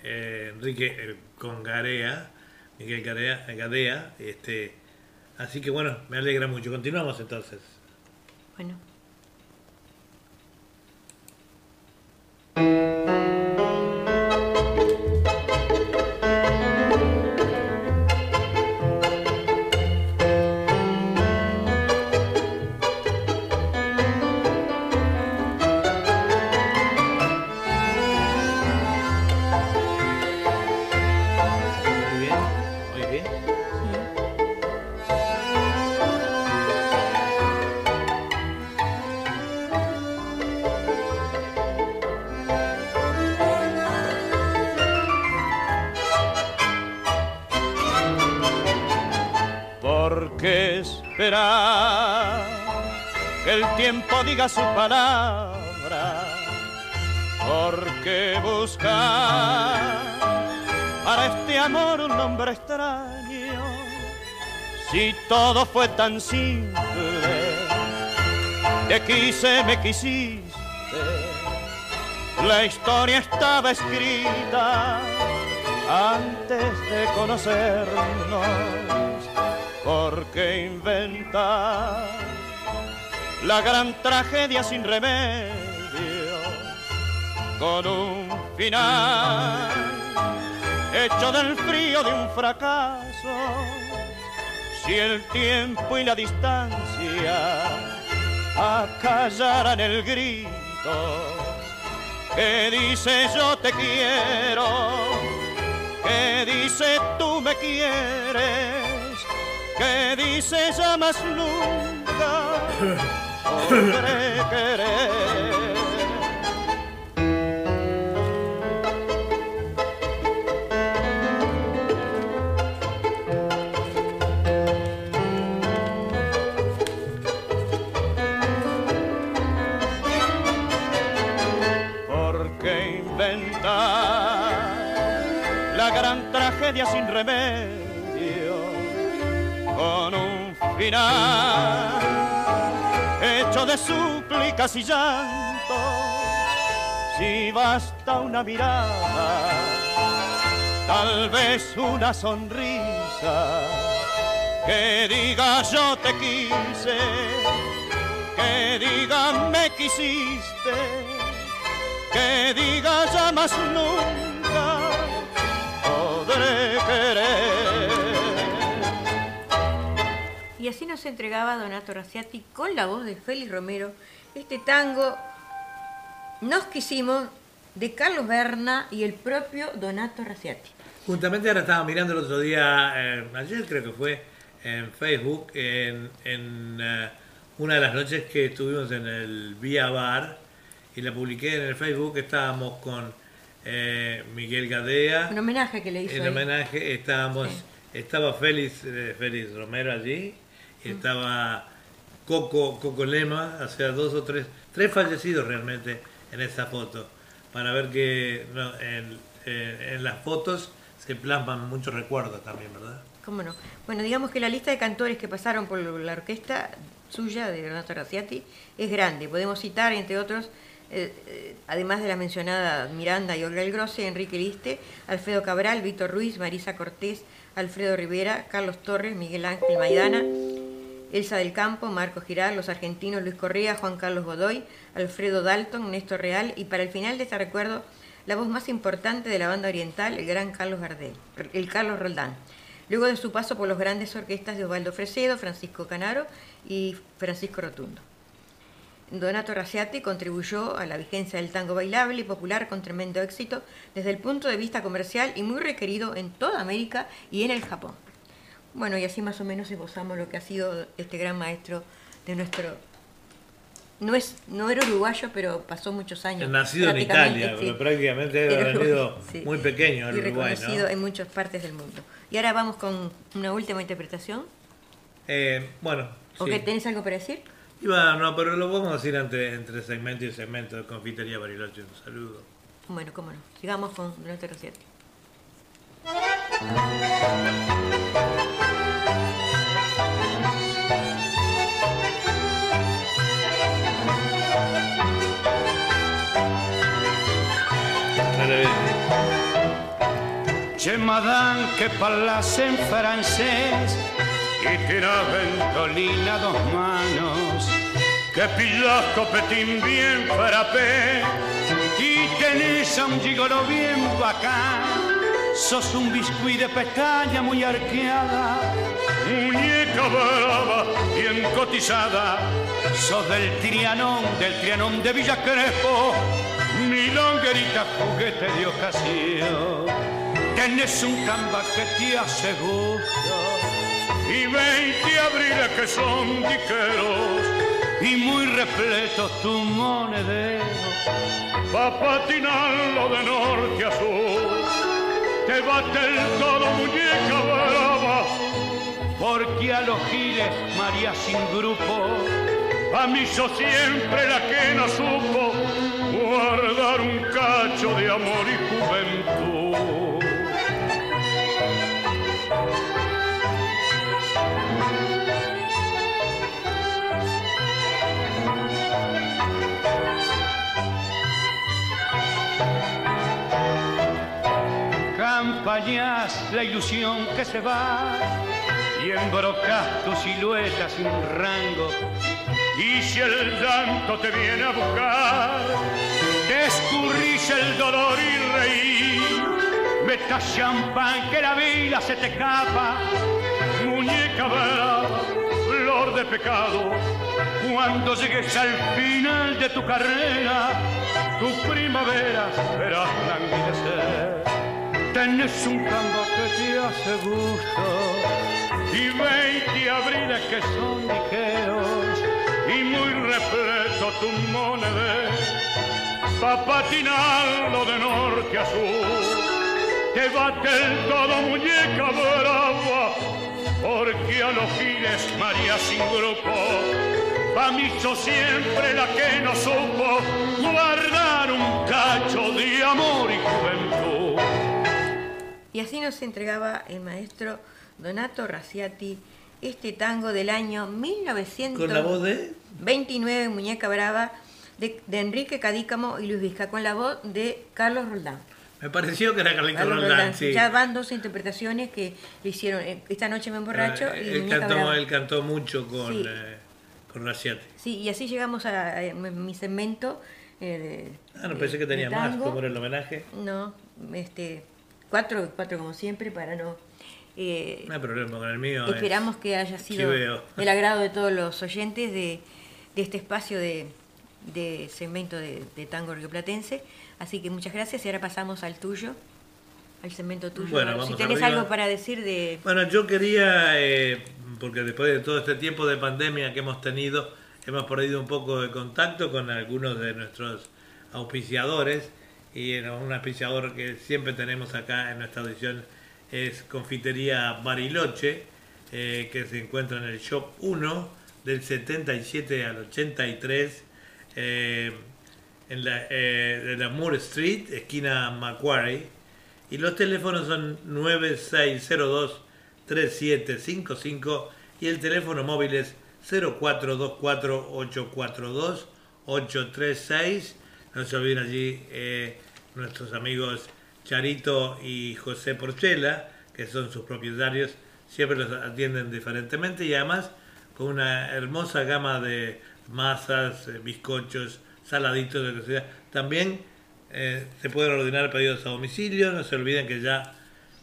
B: eh, Enrique con Garea, Miguel Garea, Gadea, este, así que bueno, me alegra mucho. Continuamos entonces.
A: Bueno.
G: Que el tiempo diga su palabra? ¿Por qué buscar para este amor un nombre extraño? Si todo fue tan simple, te quise, me quisiste, la historia estaba escrita antes de conocernos. ¿Por qué inventar la gran tragedia sin remedio con un final hecho del frío de un fracaso? Si el tiempo y la distancia acallaran el grito que dice yo te quiero, que dice tú me quieres, que dice ya más nunca podré querer. ¿Por qué inventar la gran tragedia sin remedio con un final hecho de súplicas y llantos? Si basta una mirada, tal vez una sonrisa que diga yo te quise, que diga me quisiste que diga ya más nunca
A: Y así nos entregaba Donato Raciati con la voz de Félix Romero este tango Nos quisimos de Carlos Berna y el propio Donato Raciati.
B: Justamente ahora estaba mirando el otro día, eh, ayer creo que fue, en Facebook, en, en, eh, una de las noches que estuvimos en el Vía Bar, y la publiqué en el Facebook, estábamos con eh, Miguel Gadea,
A: Un homenaje que le hizo.
B: en homenaje, estábamos,
A: Sí.
B: estaba Félix, Félix Romero allí, estaba Coco, Coco Lema, o sea, dos o tres, tres fallecidos realmente en esa foto, para ver que no, en, las fotos se plasman muchos recuerdos también, ¿verdad?
A: ¿Cómo no? Bueno, digamos que la lista de cantores que pasaron por la orquesta suya de Donato Raciati es grande. Podemos citar, entre otros, eh, eh, además de la mencionada Miranda y Olga El Grosse, Enrique Liste, Alfredo Cabral, Víctor Ruiz, Marisa Cortés, Alfredo Rivera, Carlos Torres, Miguel Ángel Maidana, Elsa del Campo, Marco Giral, los argentinos Luis Correa, Juan Carlos Godoy, Alfredo Dalton, Néstor Real y para el final de este recuerdo la voz más importante de la banda oriental, el gran Carlos Gardel, el Carlos Roldán. Luego de su paso por los grandes orquestas de Osvaldo Fresedo, Francisco Canaro y Francisco Rotundo. Donato Raciati contribuyó a la vigencia del tango bailable y popular con tremendo éxito desde el punto de vista comercial y muy requerido en toda América y en el Japón. Bueno, y así más o menos esbozamos lo que ha sido este gran maestro de nuestro... No, es, no era uruguayo, pero pasó muchos años.
B: Nacido en Italia,
A: sí.
B: pero prácticamente
A: Era
B: venido
A: sí.
B: muy pequeño al Uruguay,
A: reconocido
B: ¿no?
A: en muchas partes del mundo. Y ahora vamos con una última interpretación.
B: Eh, bueno,
A: ¿O
B: sí.
A: que tenés algo para decir?
B: Iba, no, pero lo vamos a decir entre, entre segmento y segmento de Confitería Bariloche. Un saludo.
A: Bueno, cómo no. Sigamos con Donato Rossetti.
B: Bien.
E: C'è madame che parlasse en francés y tira ventolina a dos manos. Que pillas copetín bien frappé y tenés a un gigolo bien bacán. Sos un biscuit de pestaña muy arqueada, muñeca brava, bien cotizada. Sos del Trianón, del Trianón de Villa mi longuerita juguete de ocasión. Tenés un camba que te hace gusto. Y 20 abriles que son diqueros y muy repletos tu monedero. Pa' patinarlo de norte a sur. Te bate el todo muñeca brava. Porque a los giles María sin grupo a mí sos siempre la que no supo guardar un cacho de amor y juventud Campañas la ilusión que se va y embrocas tu silueta sin rango. Y si el llanto te viene a buscar, te escurrís el dolor y reír. Metas champán que la vida se te escapa, muñeca brava, flor de pecado. Cuando llegues al final de tu carrera, tu primavera verás languidecer. Tenés un campo que te hace gusto y 20 abriles que son y muy repleto tu monedero pa' patinarlo de norte a sur. Te bate el todo muñeca brava porque a los giles María sin grupo mí sos siempre la que no supo guardar un cacho de amor y juventud.
A: Y así nos entregaba el maestro Donato Raciati este tango del año 1929,
B: Con la voz de...
A: Muñeca Brava, de, de Enrique Cadícamo y Luis Vizca, con la voz de Carlos Roldán.
B: Me pareció que era Carlito
A: Carlos
B: Roldán,
A: Roldán.
B: sí.
A: Ya van dos interpretaciones que le hicieron eh, Esta noche me emborracho
B: Eh,
A: y
B: él, cantó,
A: Brava.
B: él cantó mucho con,
A: Sí.
B: eh, con Raciati.
A: Sí, y así llegamos a, a mi segmento. eh, de-
B: Ah, no pensé que tenía más, como era el homenaje.
A: No, este, cuatro, cuatro como siempre para no... eh,
B: No hay problema con el mío. es-
A: Esperamos que haya sido
B: chiveo.
A: del agrado de todos los oyentes de, de este espacio de, de segmento de, de tango rioplatense. Así que muchas gracias y ahora pasamos al tuyo, al segmento tuyo.
B: Bueno,
A: si
B: vamos
A: tenés
B: arriba.
A: algo para decir de...
B: Bueno, yo quería, eh, porque después de todo este tiempo de pandemia que hemos tenido, hemos perdido un poco de contacto con algunos de nuestros auspiciadores. Y un auspiciador que siempre tenemos acá en nuestra audición es Confitería Bariloche, eh, que se encuentra en el Shop 1 del 77 al 83, eh, en la, eh, de la Moore Street, esquina Macquarie. Y los teléfonos son 9602-3755 y el teléfono móvil es 0424-842-836. No se olviden allí nuestros amigos Charito y José Porchela, que son sus propietarios, siempre los atienden diferentemente y además con una hermosa gama de masas, eh, bizcochos, saladitos, de lo que sea. También eh, se pueden ordenar pedidos a domicilio, no se olviden que ya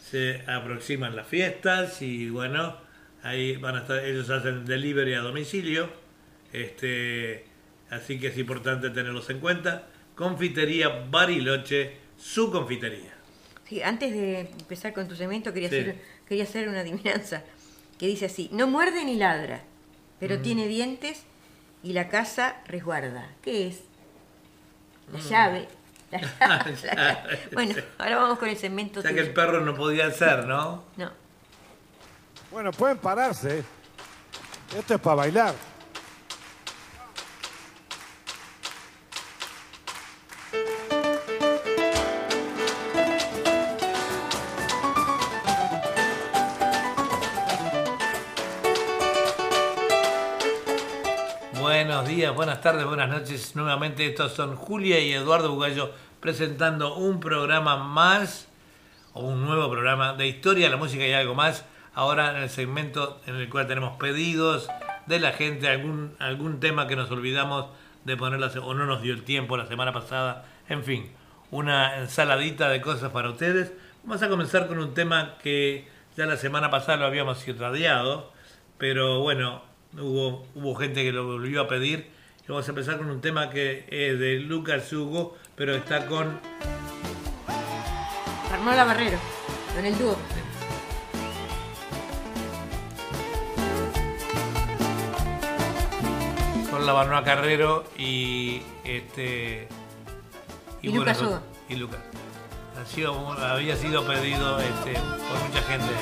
B: se aproximan las fiestas y bueno, ahí van a estar, ellos hacen delivery a domicilio, este, así que es importante tenerlos en cuenta. Confitería Bariloche, su confitería.
A: Sí, antes de empezar con tu segmento quería,
B: Sí.
A: hacer, quería hacer una adivinanza. que dice así, no muerde ni ladra,
H: Mm.
A: pero tiene dientes y la casa resguarda. ¿Qué es? La
H: Mm.
A: llave. La llave, la llave. Bueno, ahora vamos con el segmento
H: sea que el perro no podía ser, ¿no?
A: No.
I: Bueno, pueden pararse. Esto es para bailar.
H: Buenas tardes, buenas noches. Nuevamente estos son Julia y Eduardo Bugallo presentando un programa más, o un nuevo programa de historia, la música y algo más. Ahora en el segmento en el cual tenemos pedidos de la gente, algún, algún tema que nos olvidamos de poner la se- o no nos dio el tiempo la semana pasada. En fin, una ensaladita de cosas para ustedes. Vamos a comenzar con un tema que ya la semana pasada lo habíamos irradiado, pero bueno, hubo, hubo gente que lo volvió a pedir. Y vamos a empezar con un tema que es de Lucas Hugo, pero está con
A: Carnola Barrero, con el dúo.
H: con la Banoa Carrero y este
A: Y
H: bueno,
A: Lucas Hugo.
H: y Lucas. Ha sido- había sido pedido este, por mucha gente.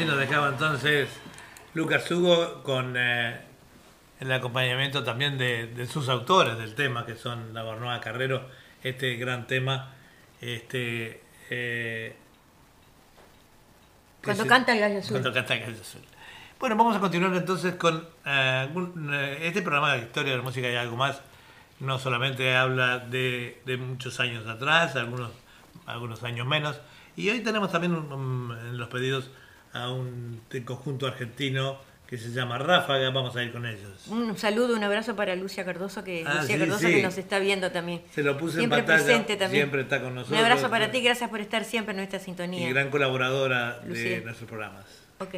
J: Ahora
B: sí nos dejaba entonces Lucas Hugo con eh, el acompañamiento también de, de sus autores del tema, que son La Bornoa Carrero, este gran tema. Este, eh,
K: Cuando
B: se-
K: canta el gallo azul.
B: Cuando canta el gallo azul. Bueno, vamos a continuar entonces con eh, este programa de historia de la música y algo más. No solamente habla de, de muchos años atrás, algunos, algunos años menos. Y hoy tenemos también un- un- en los pedidos a un de conjunto argentino que se llama Ráfaga. Vamos a ir con ellos.
K: Un saludo, un abrazo para Lucia Cardoso, que,
B: Ah,
K: Lucia
B: sí,
K: Cardoso
B: sí.
K: que nos está viendo también.
B: Se lo puse
K: siempre
B: en pantalla.
K: presente también.
B: Siempre está con nosotros.
K: Un abrazo para ti, gracias por estar siempre en nuestra
B: Y
K: sintonía.
B: gran colaboradora de
K: Lucía.
B: nuestros programas.
K: Ok.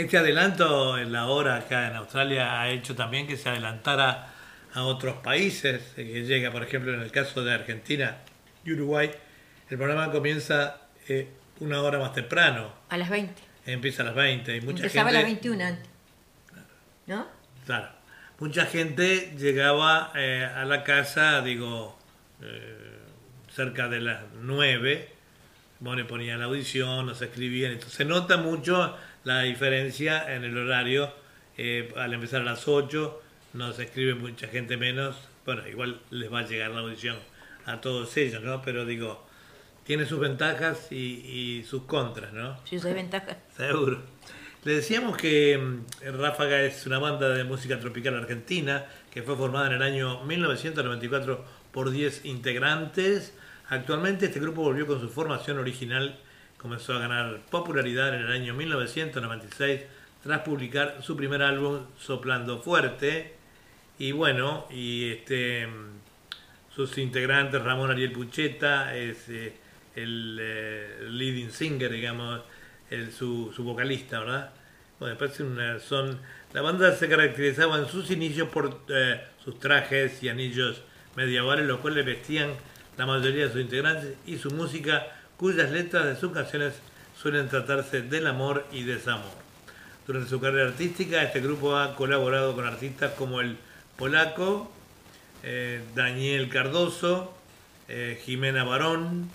B: Este adelanto en la hora acá en Australia ha hecho también que se adelantara a otros países, eh, que llega, por ejemplo, en el caso de Argentina y Uruguay, el programa comienza eh, una hora más temprano,
K: A las 20.
B: empieza a las 20 y mucha
K: Empezaba
B: gente...
K: a las 21 antes. ¿No?
B: Claro. Mucha gente llegaba eh, a la casa, digo, eh, cerca de las 9, bueno, ponían la audición, nos escribían, entonces se nota mucho la diferencia en el horario, eh, al empezar a las 8, nos escribe mucha gente menos, bueno, igual les va a llegar la audición a todos ellos, ¿no? Pero digo, tiene sus ventajas y, y sus contras, ¿no?
A: Sí, eso es ventaja.
B: Seguro. Le decíamos que mm, Ráfaga es una banda de música tropical argentina que fue formada en el año 1994 por 10 integrantes. Actualmente este grupo volvió con su formación original, comenzó a ganar popularidad en el año 1996 tras publicar su primer álbum Soplando Fuerte. Y bueno, y este sus integrantes, Ramón Ariel Pucheta, es eh, el eh, leading singer, digamos, el, su, su vocalista, ¿verdad? Bueno, parece una, son, la banda se caracterizaba en sus inicios por eh, sus trajes y anillos medievales, los cuales vestían la mayoría de sus integrantes, y su música, cuyas letras de sus canciones suelen tratarse del amor y desamor. Durante su carrera artística, este grupo ha colaborado con artistas como el polaco, eh, Daniel Cardoso, eh, Jimena Barón,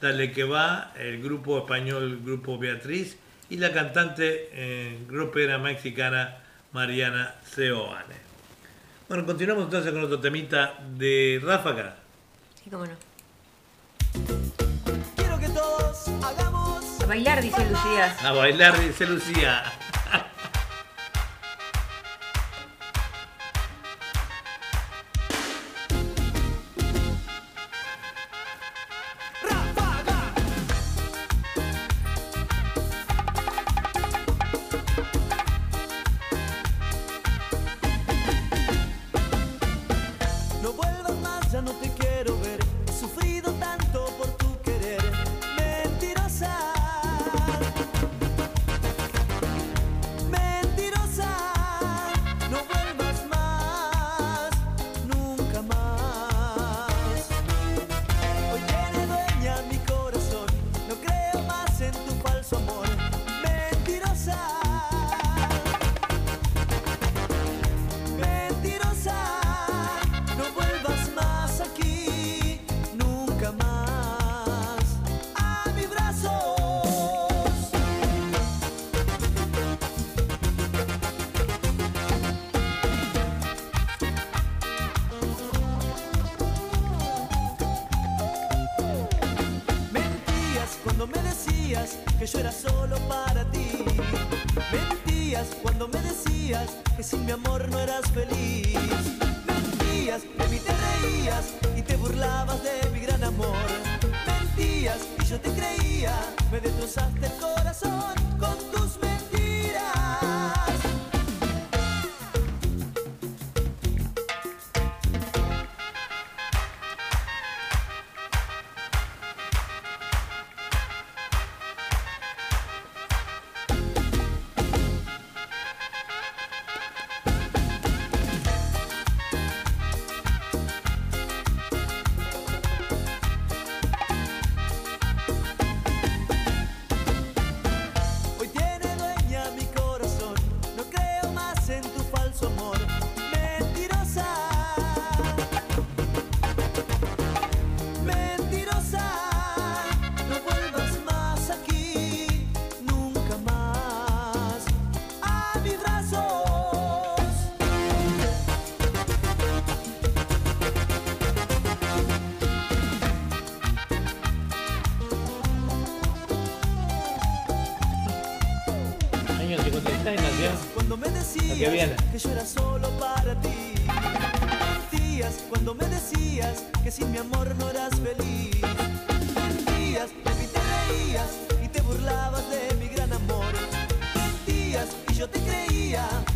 B: Dale que va, el grupo español Grupo Beatriz y la cantante eh, grupera mexicana Mariana Seoane. Bueno, continuamos entonces con otro temita de Ráfaga.
A: Sí, cómo no. Bailar, dice Lucía.
B: A bailar, dice Lucía.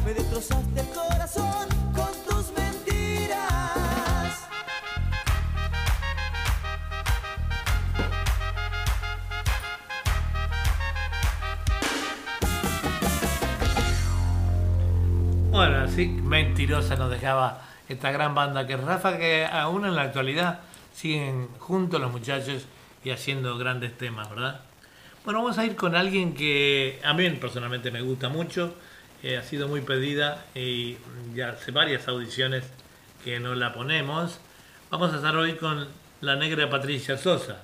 L: Me destrozaste el corazón con tus mentiras.
B: Bueno, así mentirosa nos dejaba esta gran banda que Rafa, que aún en la actualidad siguen juntos los muchachos y haciendo grandes temas, ¿verdad? Bueno, vamos a ir con alguien que a mí personalmente me gusta mucho, ha sido muy pedida y ya hace varias audiciones que no la ponemos. Vamos a estar hoy con la negra Patricia Sosa.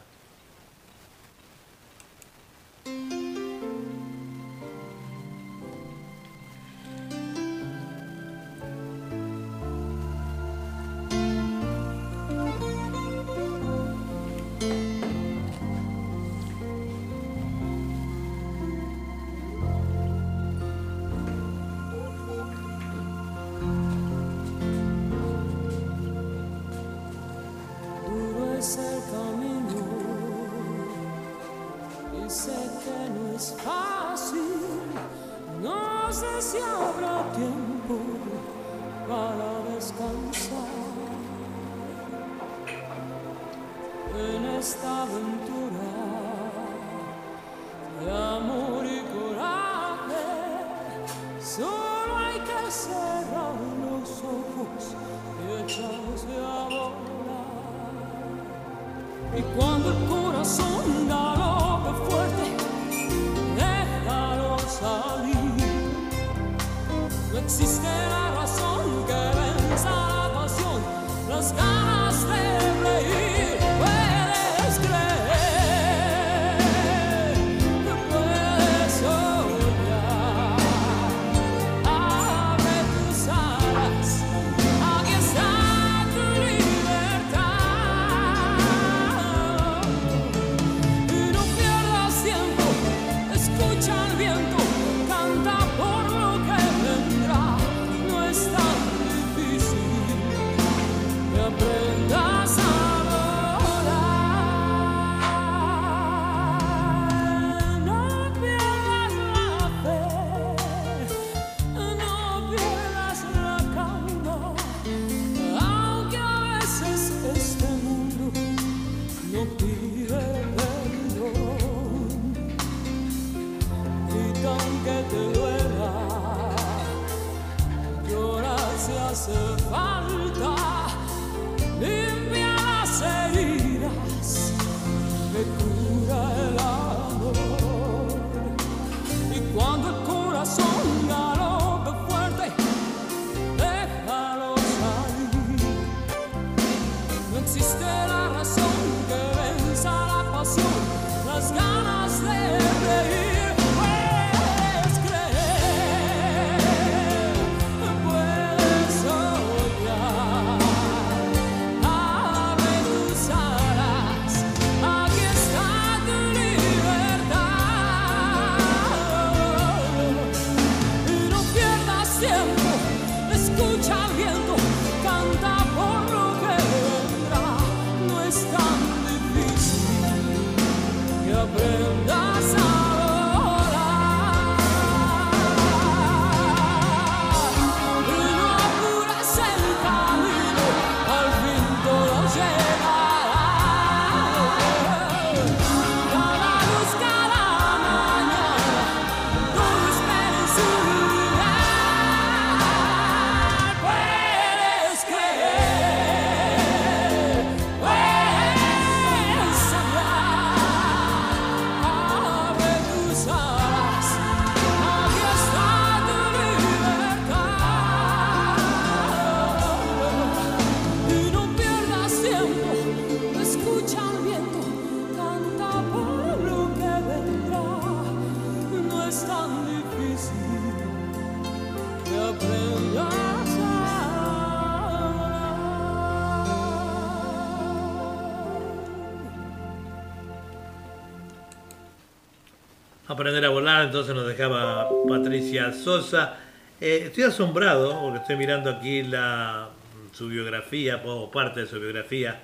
B: Aprender a volar, entonces nos dejaba Patricia Sosa. Eh, estoy asombrado porque estoy mirando aquí la, su biografía, o parte de su biografía,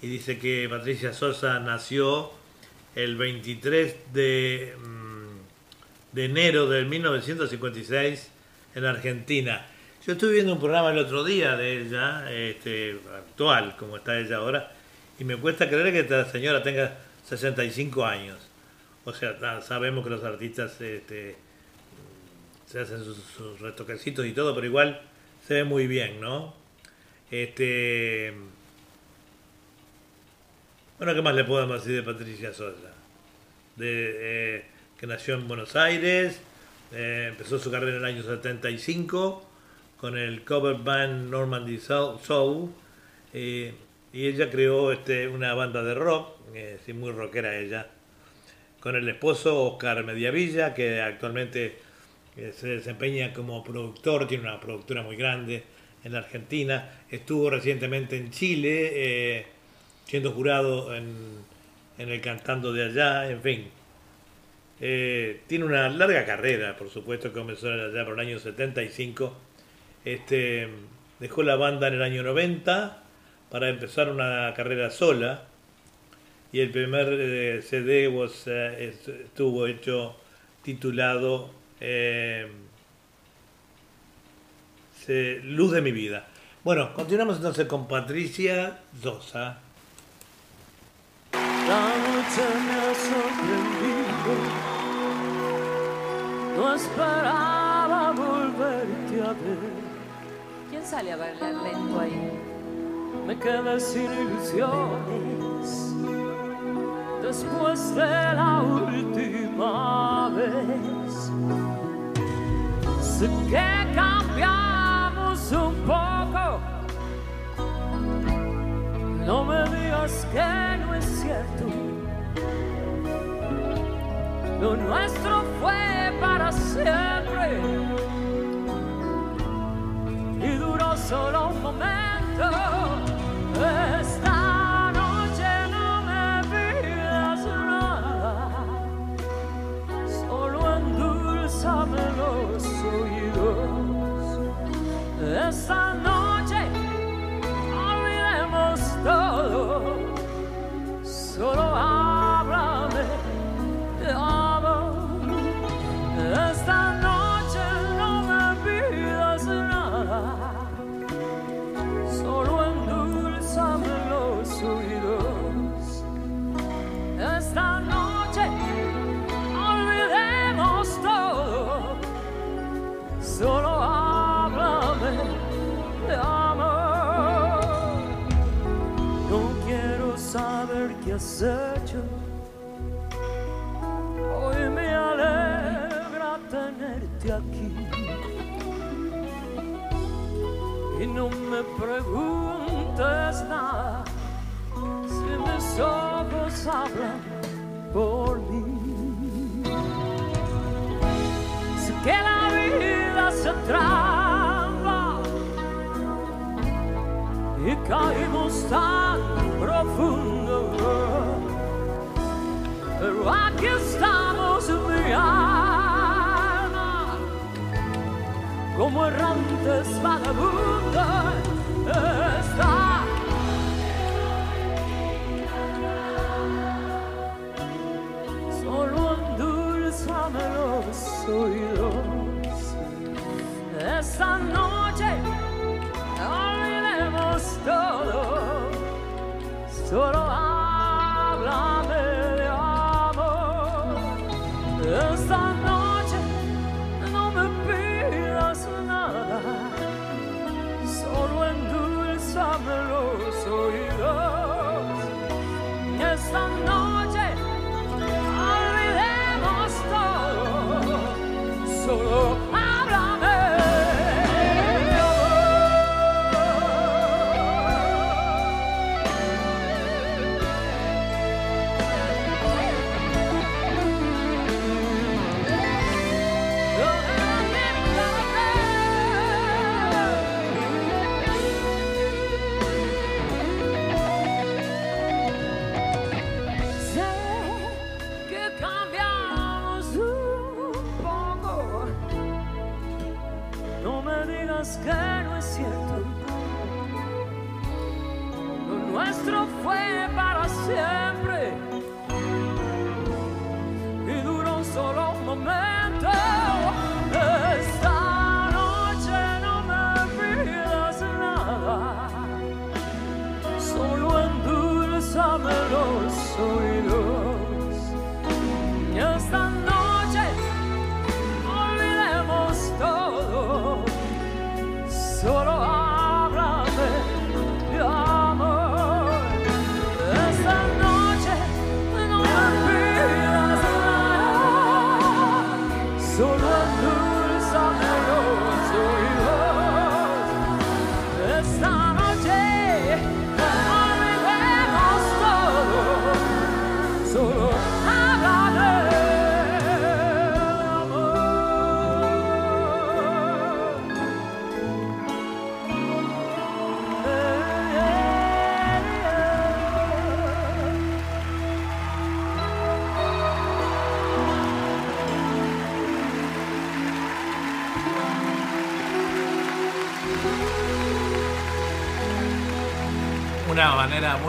B: y dice que Patricia Sosa nació el 23 de, mm, de enero del 1956 en Argentina. Yo estuve viendo un programa el otro día de ella, este, actual, como está ella ahora, y me cuesta creer que esta señora tenga 65 años. O sea, sabemos que los artistas este, se hacen sus, retoquecitos y todo, pero igual se ve muy bien, ¿no? Este. Bueno, ¿qué más le podemos decir de Patricia Sosa? De, eh, que nació en Buenos Aires, eh, empezó su carrera en el año 75 con el cover band Normandy Soul, eh, y ella creó este, una banda de rock, eh, muy rockera ella, con el esposo Oscar Mediavilla, que actualmente eh, se desempeña como productor, tiene una productora muy grande en la Argentina, estuvo recientemente en Chile, eh, siendo jurado en, el Cantando de Allá, en fin. Eh, tiene una larga carrera, por supuesto, que comenzó allá por el año 75. Este, dejó la banda en el año 90 para empezar una carrera sola y el primer eh, CD was, eh, est- estuvo hecho titulado eh, Luz de mi vida. Bueno, continuamos entonces con Patricia Sosa.
L: La noche me ha sorprendido, no esperaba volverte a ver.
M: ¿Quién sale a bailar lento ahí?
L: Me quedé sin ilusiones después de la última vez. Sé que cambiamos un poco. No me digas que no es cierto. Lo nuestro fue para siempre y duró solo un momento. Esta preguntes nada si mis ojos hablan por mí. Sé que la vida se traba y caímos tan profundo. Pero aquí estamos, mi alma, como errantes vagabundos.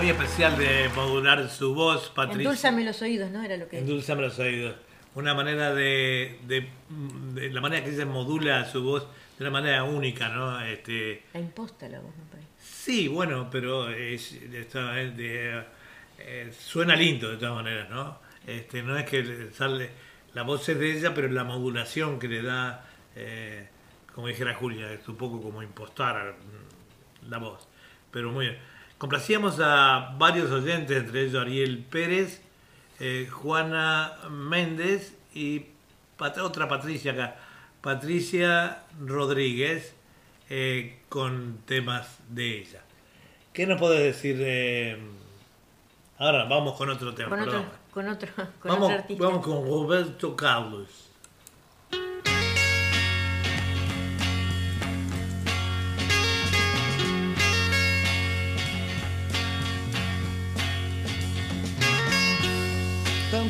B: Muy especial de modular su voz, Patricia.
A: Endulzame los oídos, ¿no? Era lo que
B: Endulzame los oídos. Una manera de, de, de la manera que se modula su voz de una manera única, ¿no? Este,
A: La imposta la voz, me parece.
B: sí, bueno, pero es, esto es de- eh, suena lindo de todas maneras, ¿no? Este, no es que le sale, la voz es de ella, pero la modulación que le da, eh, como dijera Julia, es un poco como impostar la voz. Pero muy bien. Complacíamos a varios oyentes, entre ellos Ariel Pérez, eh, Juana Méndez y pat- otra Patricia acá, Patricia Rodríguez, eh, con temas de ella. ¿Qué nos podés decir? eh, ahora vamos con otro tema.
A: Con otro, con otro, con
B: Vamos,
A: otro artista.
B: vamos con Roberto Carlos.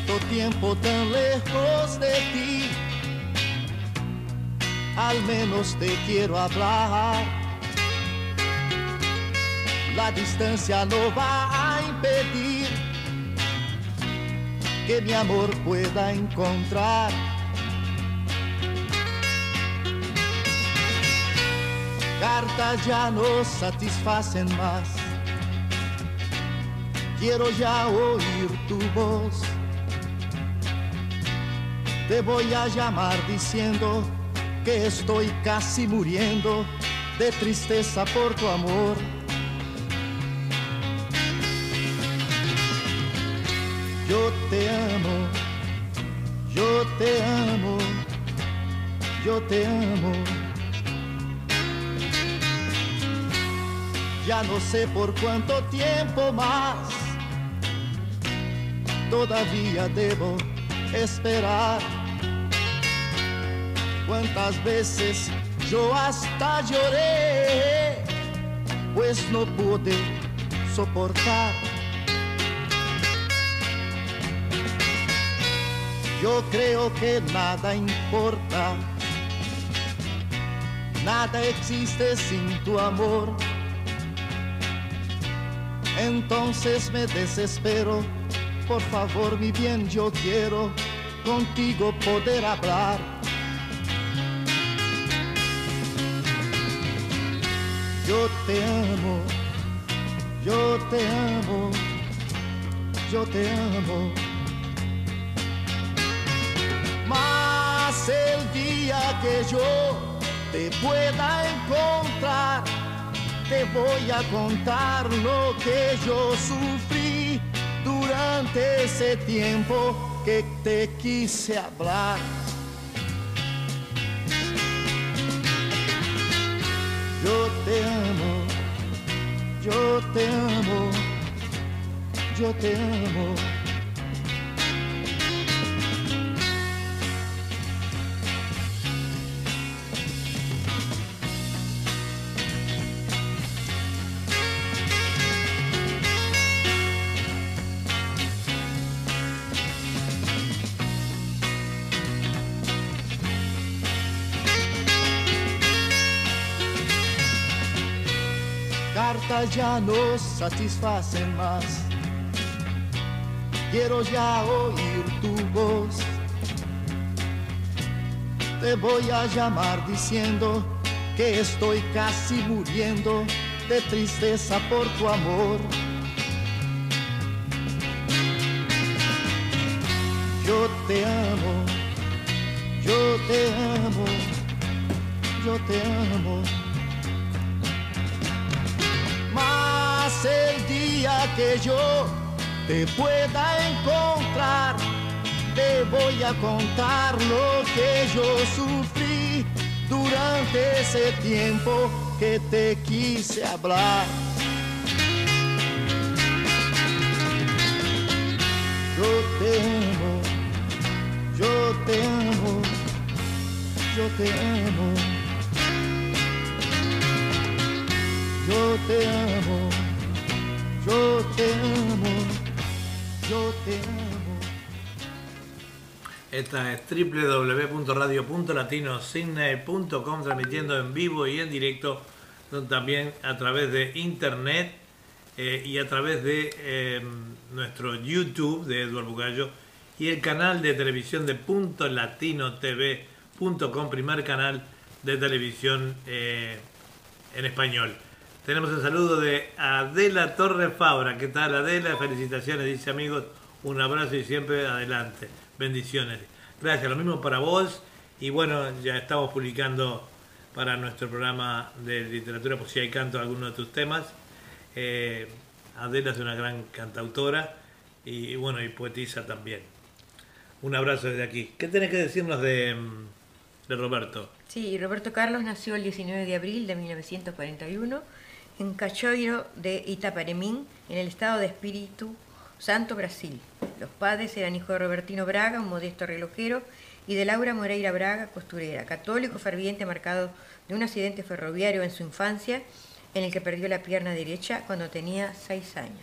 N: Tanto tiempo tan lejos de ti. Al menos te quiero hablar. La distancia no va a impedir que mi amor pueda encontrar. Cartas ya no satisfacen más. Quiero ya oír tu voz. Te voy a llamar diciendo que estoy casi muriendo de tristeza por tu amor. Yo te amo, yo te amo, yo te amo. Ya no sé por cuánto tiempo más todavía debo esperar. Cuántas veces yo hasta lloré, pues no pude soportar. Yo creo que nada importa, nada existe sin tu amor. Entonces me desespero, por favor mi bien yo quiero contigo poder hablar. Yo te amo, yo te amo, yo te amo. Más el día que yo te pueda encontrar, te voy a contar lo que yo sufrí durante ese tiempo que te quise hablar. Yo te amo, yo te amo, yo te amo. Ya no satisfacen más. Quiero ya oír tu voz. Te voy a llamar diciendo que estoy casi muriendo de tristeza por tu amor. Yo te amo, yo te amo, yo te amo. Más el día que yo te pueda encontrar, te voy a contar lo que yo sufrí durante ese tiempo que te quise hablar. Yo te amo, yo te amo, yo te amo. Yo te amo, yo te amo, yo te amo.
B: Esta es www.radio.latinosidney.com transmitiendo en vivo y en directo, también a través de internet eh, y a través de eh, nuestro YouTube de Eduardo Bugallo y el canal de televisión de Punto Latino primer canal de televisión eh, en español. Tenemos el saludo de Adela Torre Fabra. ¿Qué tal Adela? Felicitaciones, dice amigos. Un abrazo y siempre adelante. Bendiciones. Gracias, lo mismo para vos. Y bueno, ya estamos publicando para nuestro programa de literatura, por si hay canto alguno de tus temas. Eh, Adela es una gran cantautora y, bueno, y poetisa también. Un abrazo desde aquí. ¿Qué tenés que decirnos de, de Roberto?
A: Sí, Roberto Carlos nació el 19 de abril de 1941 en Cachoeiro de Itaparemín, en el estado de Espíritu Santo, Brasil. Los padres eran hijos de Robertino Braga, un modesto relojero, y de Laura Moreira Braga, costurera, católico ferviente marcado de un accidente ferroviario en su infancia, en el que perdió la pierna derecha cuando tenía seis años.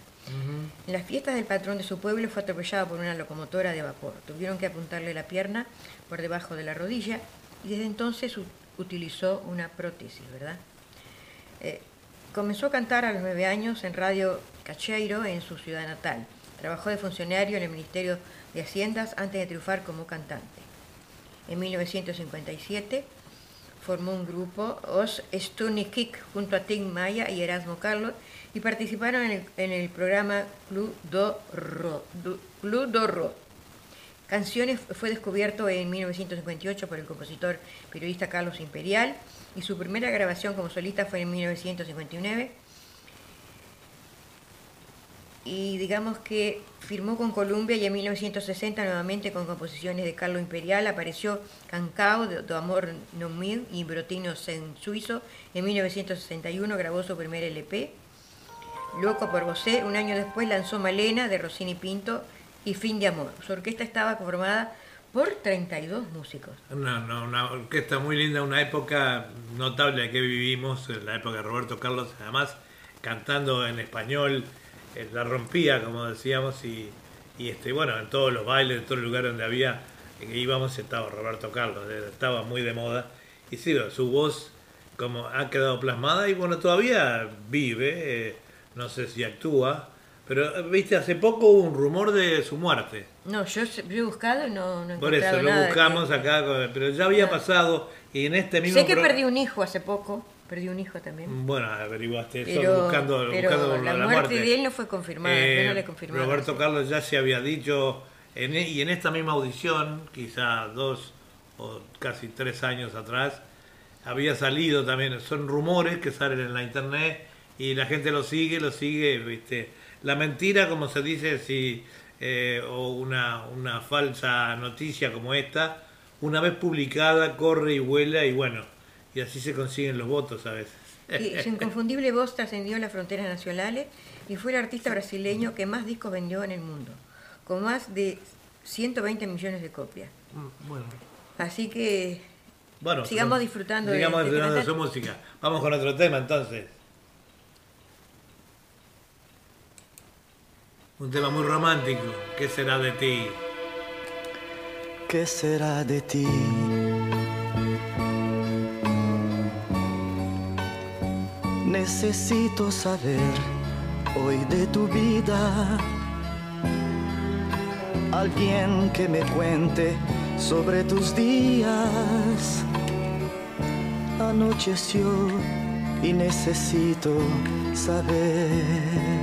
A: En las fiestas del patrón de su pueblo fue atropellado por una locomotora de vapor. Tuvieron que apuntarle la pierna por debajo de la rodilla y desde entonces utilizó una prótesis, ¿verdad? Eh, comenzó a cantar a los nueve años en Radio Cacheiro en su ciudad natal. Trabajó de funcionario en el Ministerio de Haciendas antes de triunfar como cantante. En 1957 formó un grupo, Os Stunikik, junto a Tim Maya y Erasmo Carlos, y participaron en el, programa Club do. Canciones fue descubierto en 1958 por el compositor periodista Carlos Imperial y su primera grabación como solista fue en 1959 y digamos que firmó con Columbia y en 1960 nuevamente con composiciones de Carlos Imperial apareció Cancao de Amor No Mío y Brotino en Suizo. En 1961 grabó su primer LP. Loco por Vosé, un año después lanzó Malena de Rossini Pinto y Fin de Amor. Su orquesta estaba conformada por 32 músicos.
B: Una, una- orquesta muy linda, una época notable que vivimos, la época de Roberto Carlos, además cantando en español, eh, la rompía, como decíamos, y, y, este, bueno, en todos los bailes, en todos los lugares donde había, que íbamos, estaba Roberto Carlos, eh, estaba muy de moda, y sí, su voz como ha quedado plasmada, y bueno, todavía vive, eh, no sé si actúa, pero, viste, hace poco hubo un rumor de su muerte.
A: No, yo, he buscado y no, no he
B: Por eso lo buscamos
A: que-
B: acá, pero ya había pasado y en este mismo
A: Sé que
B: pro-
A: perdí un hijo hace poco, perdí un hijo también.
B: Bueno, averiguaste eso
A: Pero,
B: buscando,
A: pero
B: buscando
A: la,
B: lo
A: muerte de él no fue confirmada,
B: Eh,
A: no le confirmaron.
B: Roberto Carlos ya se había dicho, en, e- y en esta misma audición, quizá dos o casi tres años atrás, había salido también, son rumores que salen en la internet y la gente lo sigue, lo sigue, ¿viste? La mentira, como se dice, si, eh, o una, una falsa noticia como esta, una vez publicada, corre y vuela y bueno, y así se consiguen los votos a veces.
A: Y su inconfundible voz trascendió las fronteras nacionales y fue el artista brasileño que más discos vendió en el mundo, con más de 120 millones de copias.
B: Bueno.
A: Así que
B: Bueno,
A: sigamos disfrutando de-
B: sigamos
A: de
B: disfrutando de su música. Vamos con otro tema entonces. Un tema muy romántico. ¿Qué será de ti?
N: ¿Qué será de ti? Necesito saber hoy de tu vida. Alguien que me cuente sobre tus días. Anocheció y necesito saber.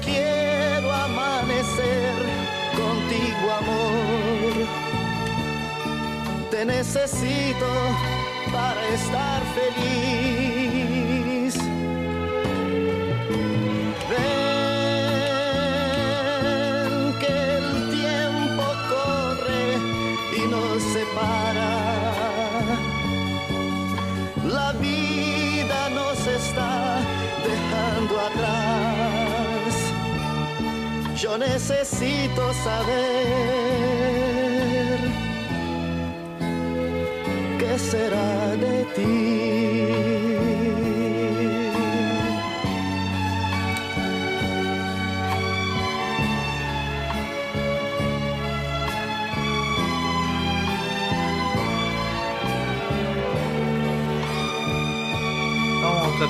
N: Quiero amanecer contigo, amor. Te necesito para estar feliz. Necesito saber qué será de ti.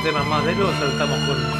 C: Tema más de luz, saltamos con.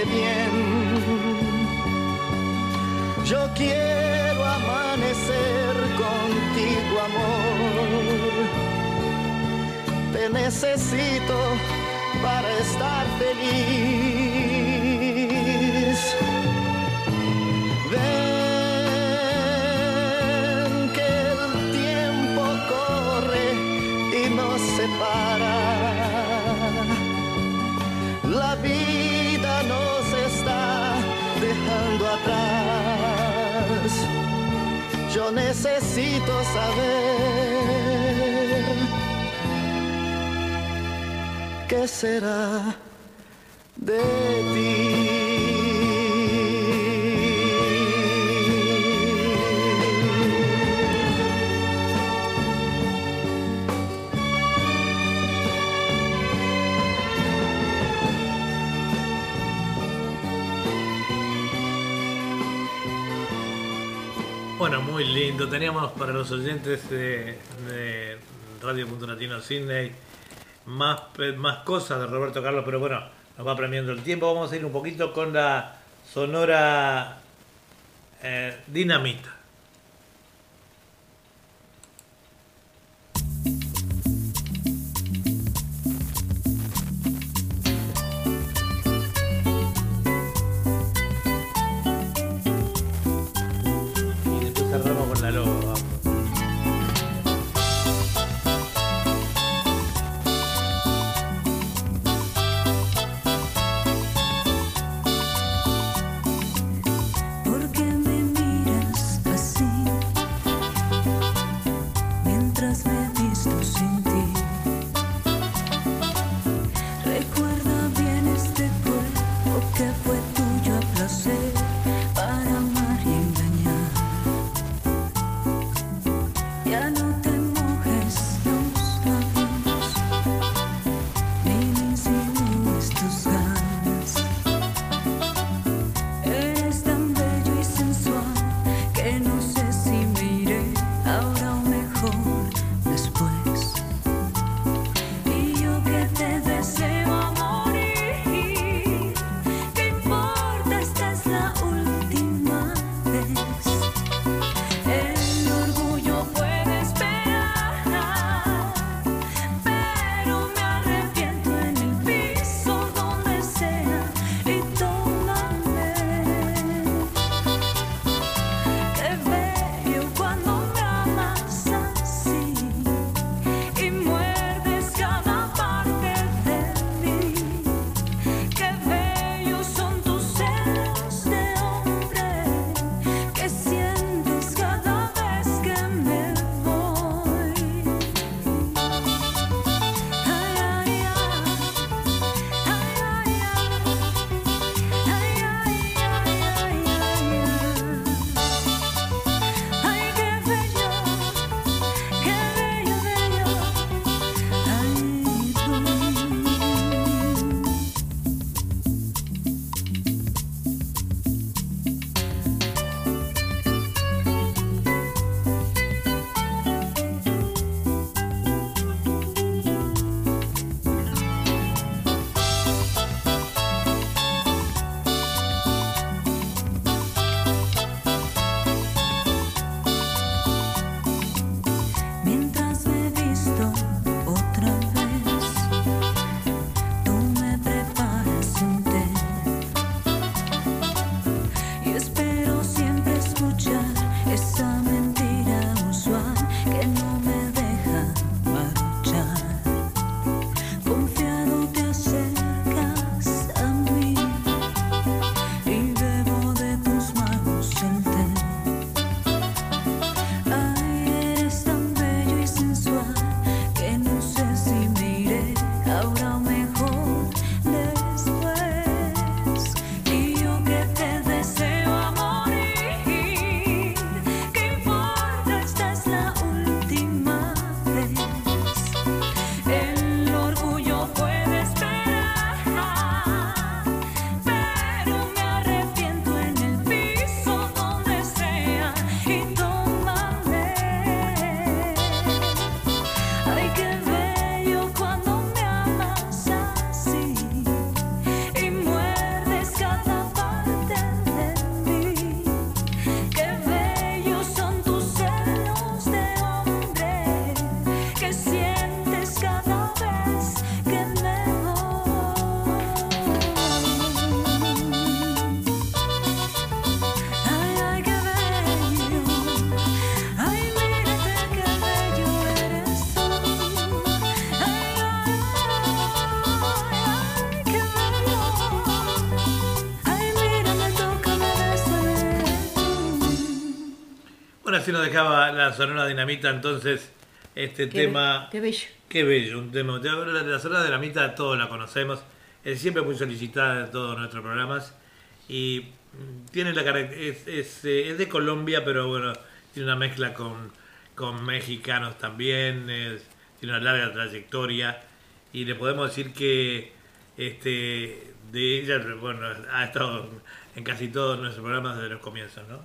N: Bien. Yo quiero amanecer contigo, amor. Te necesito para estar feliz. Necesito saber qué será de
C: Bueno, muy lindo. Teníamos para los oyentes de, Radio Punto Latino Sydney más, más cosas de Roberto Carlos, pero bueno, nos va premiando el tiempo. Vamos a ir un poquito con la sonora eh, Dinamita.
O: Así
P: nos dejaba la Sonora Dinamita entonces este
A: Qué
P: tema.
A: be- qué bello.
P: Qué bello, un tema. La, la Sonora Dinamita todos la conocemos, es siempre muy solicitada en todos nuestros programas y mm, tiene la es, es, eh, es de Colombia, pero bueno, tiene una mezcla con, con mexicanos también, es- tiene una larga trayectoria y le podemos decir que este de ella, bueno, ha estado en casi todos nuestros programas desde los comienzos, ¿no?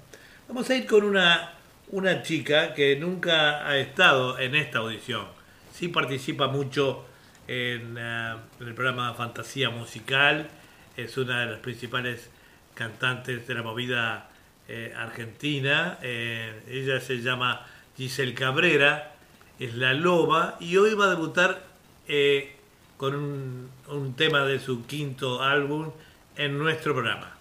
P: Vamos a ir con una, una chica que nunca ha estado en esta audición. Sí participa mucho en, eh, en el programa Fantasía Musical. Es una de las principales cantantes de la movida eh, argentina. Eh, ella se llama Giselle Cabrera, es la loba y hoy va a debutar eh, con un, un tema de su quinto álbum en nuestro programa.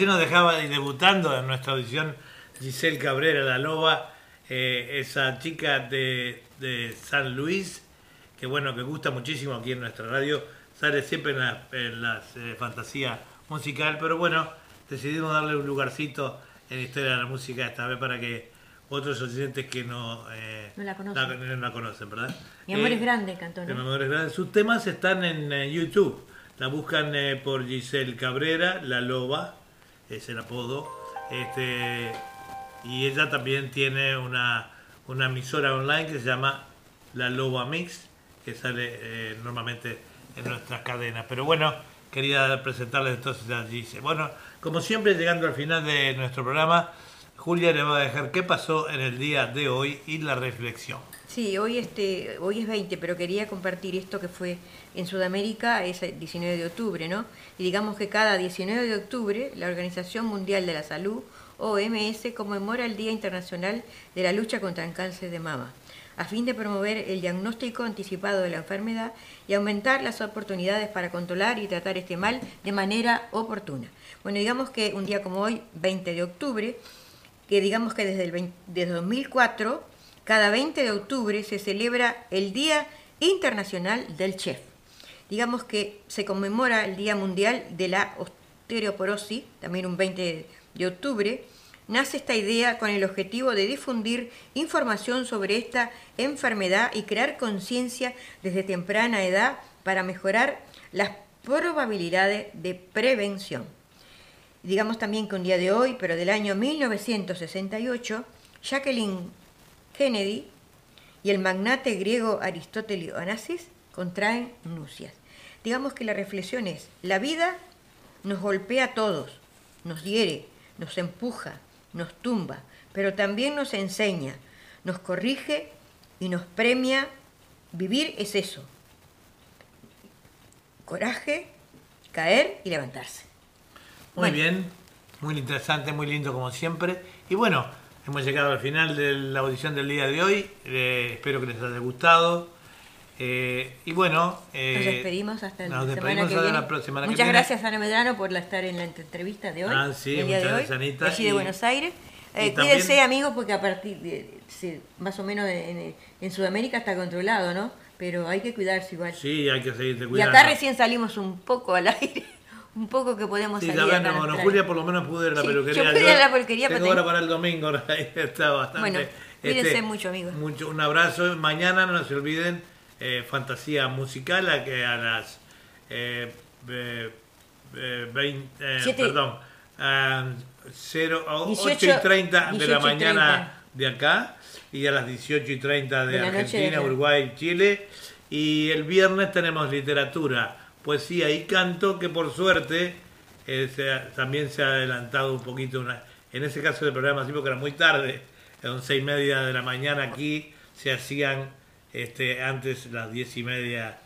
P: Así nos dejaba debutando en nuestra audición Giselle Cabrera, la loba, eh, esa chica de, de San Luis, que bueno, que gusta muchísimo aquí en nuestra radio, sale siempre en, la- en las eh, fantasía musical, pero bueno, decidimos darle un lugarcito en la historia de la música esta vez para que otros oyentes que no, eh,
A: No la conocen.
P: no la conocen, ¿verdad?
A: Mi amor
P: Eh,
A: es grande, cantó,
P: Mi amor es grande. Sus temas están en eh, YouTube. La buscan eh, por Giselle Cabrera, La Loba, es el apodo. Este, y ella también tiene una, una emisora online que se llama La Loba Mix, que sale eh, normalmente en nuestras cadenas. Pero bueno, quería presentarles entonces a Giselle. Bueno, como siempre, llegando al final de nuestro programa,
B: Julia le va a dejar qué pasó en el día de hoy y la reflexión.
A: Sí, hoy, este, hoy es 20, pero quería compartir esto que fue en Sudamérica, es el 19 de octubre, ¿no? Y digamos que cada 19 de octubre la Organización Mundial de la Salud, OMS, conmemora el Día Internacional de la Lucha contra el Cáncer de Mama, a fin de promover el diagnóstico anticipado de la enfermedad y aumentar las oportunidades para controlar y tratar este mal de manera oportuna. Bueno, digamos que un día como hoy, 20 de octubre, que digamos que desde, el 20 desde 2004, cada 20 de octubre se celebra el Día Internacional del Chef. Digamos que se conmemora el Día Mundial de la Osteoporosis, también un 20 de octubre. Nace esta idea con el objetivo de difundir información sobre esta enfermedad y crear conciencia desde temprana edad para mejorar las probabilidades de prevención. Digamos también que un día de hoy, pero del año 1968, Jacqueline Kennedy y el magnate griego Aristóteles Onassis contraen nupcias. Digamos que la reflexión es, la vida nos golpea a todos, nos hiere, nos empuja, nos tumba, pero también nos enseña, nos corrige y nos premia. Vivir es eso, coraje, caer y levantarse.
B: Muy
A: Bueno.
B: bien, muy interesante, muy lindo como siempre. Y bueno, hemos llegado al final de la audición del día de hoy. Eh, espero que les haya gustado. Eh, y bueno, eh,
A: Nos despedimos hasta la
B: nos
A: semana
B: despedimos
A: que
B: hasta
A: viene.
B: la próxima que
A: Muchas
B: viene.
A: gracias, Ana Medrano, por estar en la entrevista de hoy.
B: Ah, sí,
A: el día de
B: muchas
A: hoy,
B: gracias, Anita.
A: de allí de
B: Y-
A: Buenos Aires.
B: y
A: Eh,
B: también-
A: cuídense, amigos, porque a partir de, sí, más o menos en, en Sudamérica está controlado, ¿no? Pero hay que cuidarse igual.
B: Sí, hay que seguirte
A: y
B: cuidando.
A: acá recién salimos un poco al aire, un poco que podemos
B: Sí,
A: salir.
B: verdad,
A: en
B: bueno. Julia por lo menos pude ir a la
A: Sí,
B: peluquería.
A: yo pude ir a la peluquería,
B: Tengo
A: pero
B: hora
A: tengo-
B: para el domingo, está bastante.
A: Bueno, cuídense mucho, amigos.
B: mucho- un abrazo. Mañana no se olviden, eh, fantasía musical, a que a las eh, eh, eh, 20, eh,
A: Siete-
B: perdón, a 0, a 8 y
A: 18
B: 30 de la
A: 18
B: mañana de acá y a las 18 y 30 de,
A: De de
B: Argentina,
A: acá.
B: Uruguay, Chile. Y el viernes tenemos literatura, poesía y canto, que por suerte eh, se ha- también se ha adelantado un poquito. Una, en ese caso del programa, sí, porque era muy tarde, eran seis y media de la mañana aquí, se hacían este, antes las diez y media.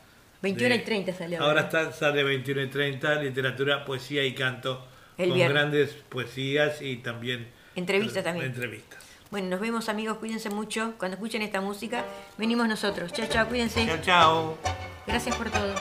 A: 21 y
B: de-
A: 30 salió.
B: Ahora está, sale 21 y 30, literatura, poesía y canto,
A: El
B: con
A: viernes.
B: grandes poesías y también
A: Entrevistas
B: eh,
A: también.
B: entrevistas.
A: Bueno, nos vemos, amigos. Cuídense mucho. Cuando escuchen esta música, venimos nosotros. Chao, chao. Cuídense.
B: Chao, chao.
A: Gracias por todo.